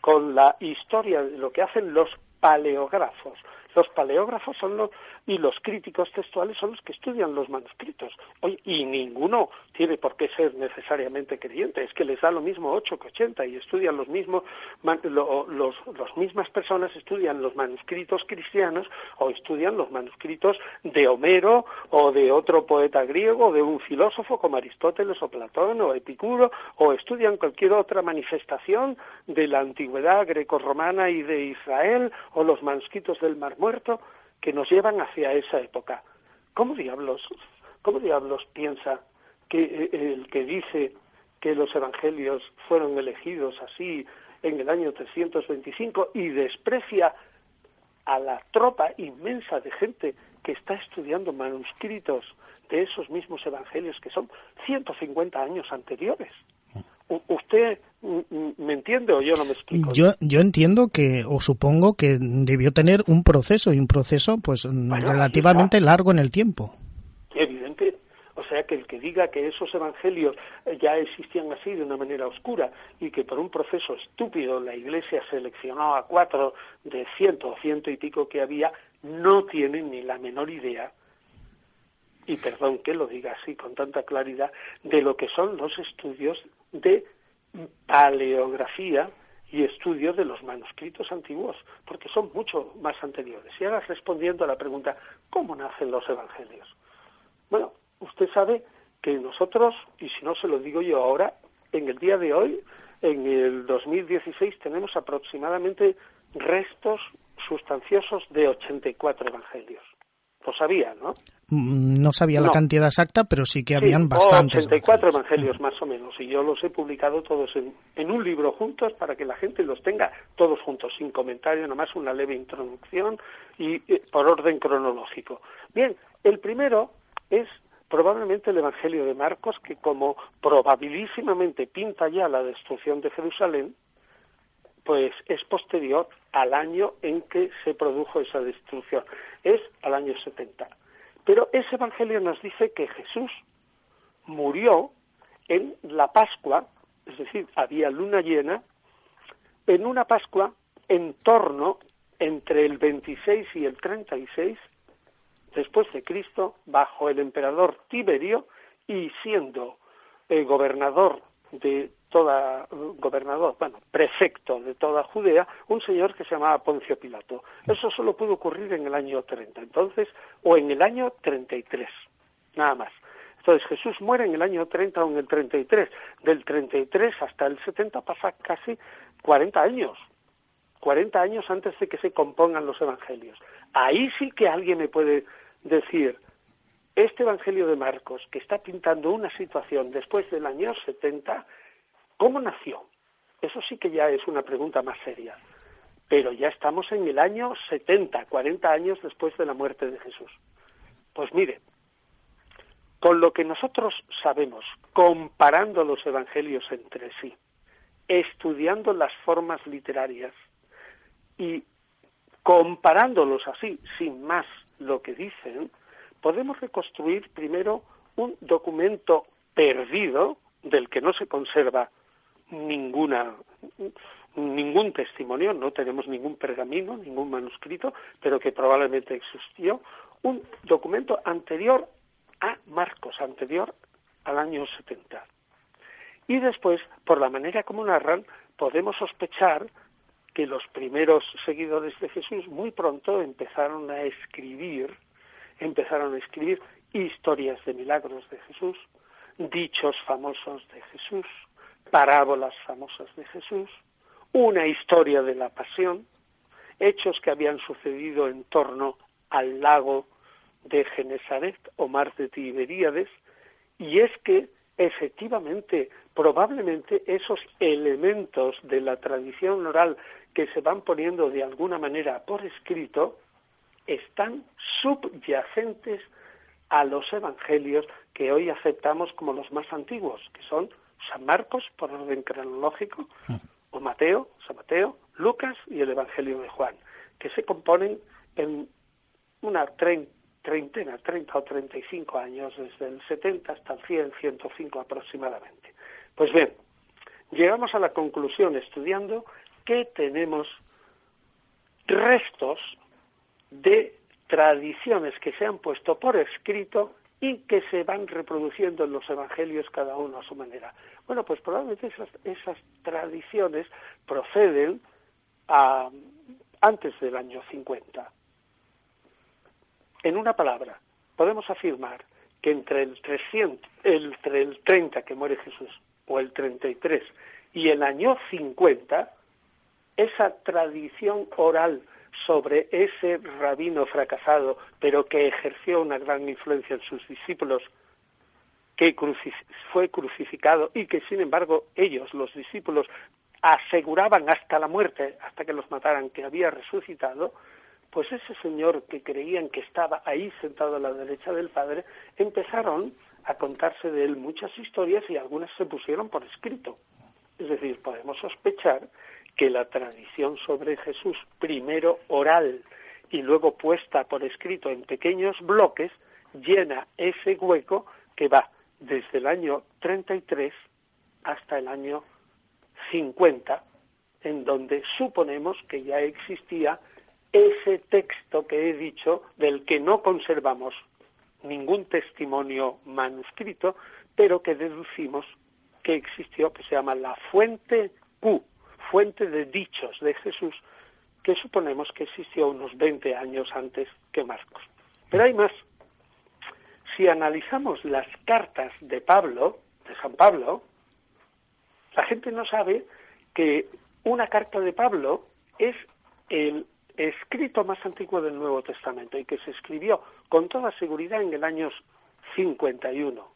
con la historia de lo que hacen los paleógrafos, los paleógrafos son los y los críticos textuales son los que estudian los manuscritos. Oye, y ninguno tiene por qué ser necesariamente creyente, es que les da lo mismo 8 que 80 y estudian los mismos los las mismas personas estudian los manuscritos cristianos o estudian los manuscritos de Homero o de otro poeta griego o de un filósofo como Aristóteles o Platón o Epicuro o estudian cualquier otra manifestación de la antigüedad grecorromana y de Israel o los manuscritos del Mar Muerto que nos llevan hacia esa época. ¿Cómo diablos, cómo diablos piensa que eh, el que dice que los evangelios fueron elegidos así en el año 325 y desprecia a la tropa inmensa de gente que está estudiando manuscritos de esos mismos evangelios que son 150 años anteriores? ¿Usted mm, mm, me entiende o yo no me explico? Yo, yo entiendo que, o supongo que debió tener un proceso, y un proceso pues ahí relativamente largo en el tiempo. evidente. O sea que el que diga que esos evangelios eh, ya existían así de una manera oscura y que por un proceso estúpido la Iglesia seleccionó a cuatro de ciento o ciento y pico que había, no tiene ni la menor idea y perdón que lo diga así con tanta claridad, de lo que son los estudios de paleografía y estudio de los manuscritos antiguos, porque son mucho más anteriores. Y ahora respondiendo a la pregunta, ¿cómo nacen los evangelios? Bueno, usted sabe que nosotros, y si no se lo digo yo ahora, en el día de hoy, en el 2016, tenemos aproximadamente restos sustanciosos de 84 evangelios. Lo sabía, ¿no? Mm, No sabía la cantidad exacta, pero sí que Sí, habían bastantes. 84 evangelios más o menos, y yo los he publicado todos en, en un libro juntos para que la gente los tenga todos juntos, sin comentario, nada más una leve introducción y eh, por orden cronológico. Bien, el primero es probablemente el Evangelio de Marcos, que como probabilísimamente pinta ya la destrucción de Jerusalén, pues es posterior al año en que se produjo esa destrucción, es al año 70. Pero ese Evangelio nos dice que Jesús murió en la Pascua, es decir, había luna llena, en una Pascua en torno entre el 26 y el 36 después de Cristo, bajo el emperador Tiberio y siendo eh, gobernador de toda, gobernador, bueno, prefecto de toda Judea, un señor que se llamaba Poncio Pilato. Eso solo pudo ocurrir en el año 30, entonces, o en el año 33, nada más. Entonces Jesús muere en el año 30 o en el 33. Del 33 hasta el 70 pasa casi 40 años. 40 años antes de que se compongan los evangelios. Ahí sí que alguien me puede decir, este evangelio de Marcos, que está pintando una situación después del año 70, ¿cómo nació? Eso sí que ya es una pregunta más seria. Pero ya estamos en el año 70, 40 años después de la muerte de Jesús. Pues mire, con lo que nosotros sabemos, comparando los evangelios entre sí, estudiando las formas literarias y comparándolos así, sin más lo que dicen, podemos reconstruir primero un documento perdido del que no se conserva ninguna ningún testimonio, no tenemos ningún pergamino, ningún manuscrito, pero que probablemente existió, un documento anterior a Marcos, anterior al año 70. Y después, por la manera como narran, podemos sospechar que los primeros seguidores de Jesús muy pronto empezaron a escribir, empezaron a escribir historias de milagros de Jesús, dichos famosos de Jesús, parábolas famosas de Jesús, una historia de la pasión, hechos que habían sucedido en torno al lago de Genesaret o mar de Tiberíades, y es que efectivamente, probablemente esos elementos de la tradición oral que se van poniendo de alguna manera por escrito están subyacentes a los evangelios que hoy aceptamos como los más antiguos, que son San Marcos por orden cronológico, o Mateo, San Mateo, Lucas y el Evangelio de Juan, que se componen en una trein- treintena, 30 o 35 años, desde el 70 hasta el 100, 105 aproximadamente. Pues bien, llegamos a la conclusión estudiando que tenemos restos de tradiciones que se han puesto por escrito y que se van reproduciendo en los evangelios cada uno a su manera. Bueno, pues probablemente esas, esas tradiciones proceden a, antes del año 50. En una palabra, podemos afirmar que entre el 300, entre el 30 que muere Jesús o el 33 y el año 50, esa tradición oral sobre ese rabino fracasado, pero que ejerció una gran influencia en sus discípulos, que fue crucificado y que sin embargo ellos, los discípulos, aseguraban hasta la muerte, hasta que los mataran, que había resucitado, pues ese señor que creían que estaba ahí sentado a la derecha del Padre, empezaron a contarse de él muchas historias y algunas se pusieron por escrito. Es decir, podemos sospechar que la tradición sobre Jesús, primero oral y luego puesta por escrito en pequeños bloques, llena ese hueco que va desde el año 33 hasta el año 50, en donde suponemos que ya existía ese texto que he dicho, del que no conservamos ningún testimonio manuscrito, pero que deducimos que existió, que se llama la fuente Q, fuente de dichos de Jesús, que suponemos que existió unos 20 años antes que Marcos. Pero hay más. Si analizamos las cartas de Pablo, de San Pablo, la gente no sabe que una carta de Pablo es el escrito más antiguo del Nuevo Testamento y que se escribió con toda seguridad en el año 51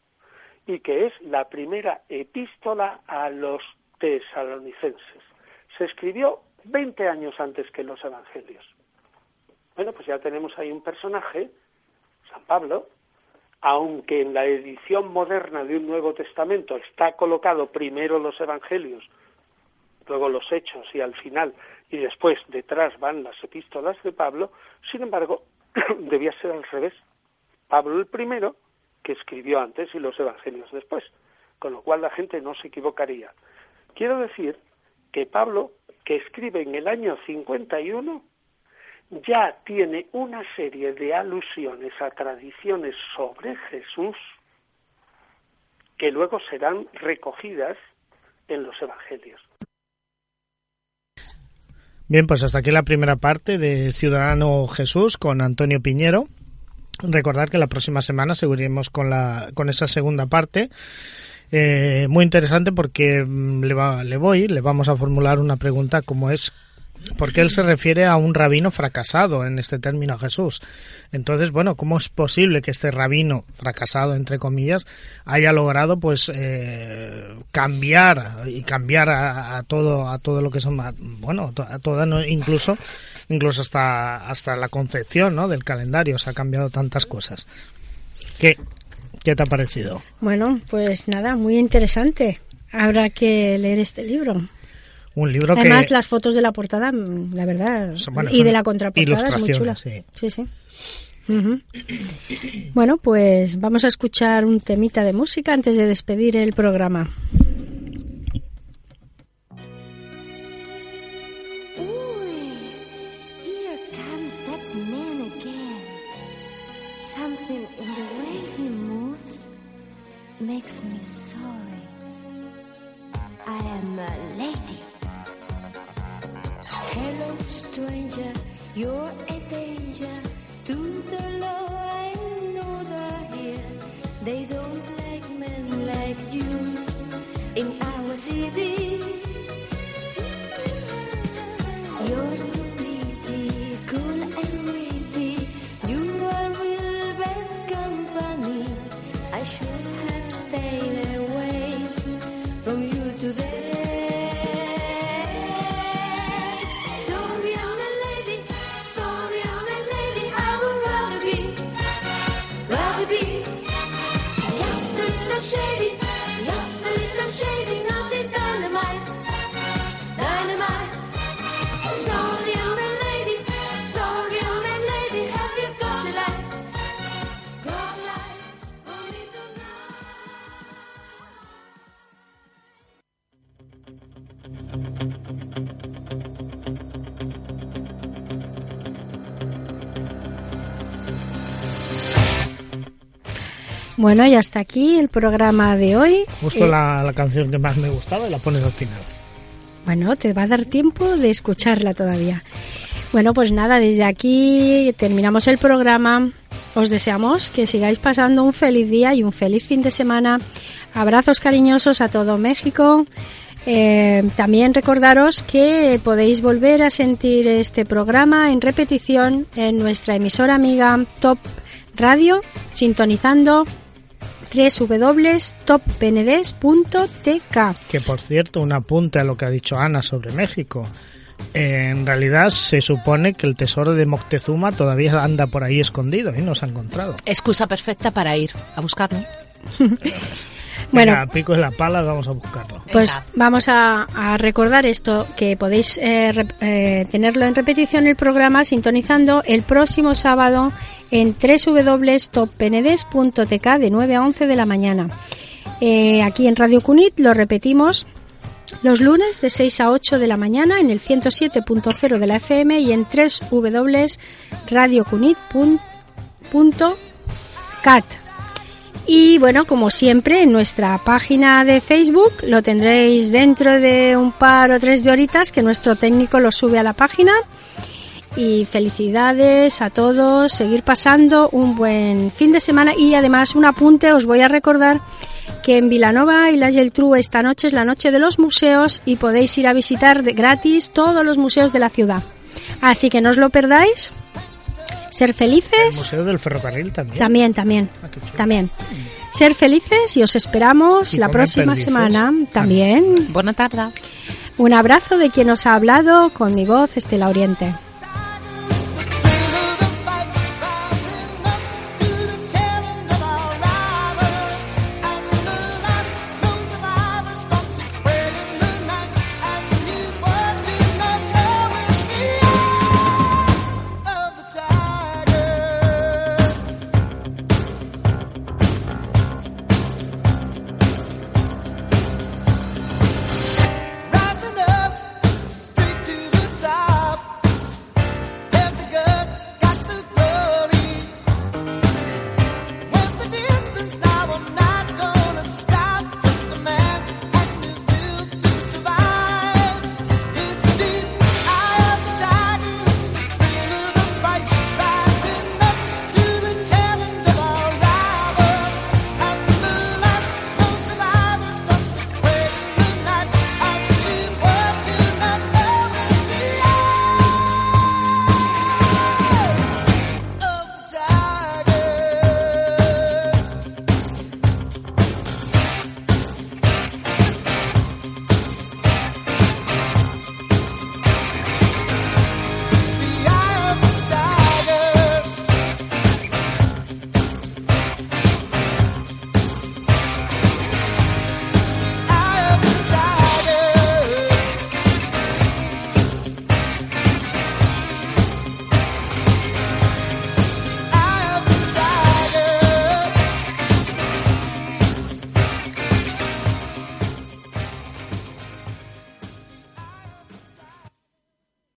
y que es la primera epístola a los tesalonicenses. Se escribió 20 años antes que los evangelios. Bueno, pues ya tenemos ahí un personaje, San Pablo, aunque en la edición moderna de un Nuevo Testamento está colocado primero los evangelios, luego los hechos y al final, y después detrás van las epístolas de Pablo, sin embargo, debía ser al revés. Pablo el primero, que escribió antes, y los evangelios después, con lo cual la gente no se equivocaría. Quiero decir que Pablo, que escribe en el año 51, ya tiene una serie de alusiones a tradiciones sobre Jesús que luego serán recogidas en los evangelios. Bien, pues hasta aquí la primera parte de Ciudadano Jesús con Antonio Piñero. Recordar que la próxima semana seguiremos con, la, con esa segunda parte. Eh, muy interesante porque mm, le, va, le voy, le vamos a formular una pregunta como es ¿Por qué él se refiere a un rabino fracasado en este término a Jesús? Entonces, bueno, ¿cómo es posible que este rabino fracasado, entre comillas, haya logrado, pues, eh, cambiar y cambiar a, a, todo a todo lo que son, bueno, a toda, incluso, incluso hasta hasta la concepción, ¿no? Del calendario se ha cambiado tantas cosas. ¿Qué, qué te ha parecido? Bueno, pues nada, muy interesante. Habrá que leer este libro. Un libro Además, que... las fotos de la portada, mm, la verdad, bueno, y de la contraportada es muy chula. Sí. Sí. Bueno, pues vamos a escuchar un temita de música antes de despedir el programa. Makes me sorry. I am a lady. Hello, stranger, you're a danger to the law. I know they're here. They don't like men like you in our city. You're Bueno, y hasta aquí el programa de hoy. Justo Eh, la, la canción que más me gustaba y la pones al final. Bueno, te va a dar tiempo de escucharla todavía. Bueno, pues nada, desde aquí terminamos el programa. Os deseamos que sigáis pasando un feliz día y un feliz fin de semana. Abrazos cariñosos a todo México. Eh, también recordaros que podéis volver a sentir este programa en repetición en nuestra emisora amiga Top Radio, sintonizando www.toppenedés.tk. Que por cierto, un apunte a lo que ha dicho Ana sobre México. En realidad se supone que el tesoro de Moctezuma todavía anda por ahí escondido y no se ha encontrado. Excusa perfecta para ir a buscarlo. Bueno. Venga, pico en la pala, vamos a buscarlo. Pues vamos a, a recordar esto, que podéis eh, rep- eh, tenerlo en repetición el programa sintonizando el próximo sábado en www.toppenedés.tk de 9 a 11 de la mañana. Eh, aquí en Radio Cunit lo repetimos los lunes de 6 a 8 de la mañana en el 107.0 de la FM y en www.radiocunit.cat. Y bueno, como siempre, en nuestra página de Facebook lo tendréis dentro de un par o tres de horitas que nuestro técnico lo sube a la página. Y felicidades a todos, seguir pasando un buen fin de semana y además un apunte, os voy a recordar que en Vilanova y la Geltrú esta noche es la noche de los museos y podéis ir a visitar de gratis todos los museos de la ciudad. Así que no os lo perdáis. Ser El felices. Museo del Ferrocarril también. También, también, también. Ser felices y os esperamos Y la próxima perdices. semana también. Buena tarde. Un abrazo de quien os ha hablado con mi voz Estela Oriente.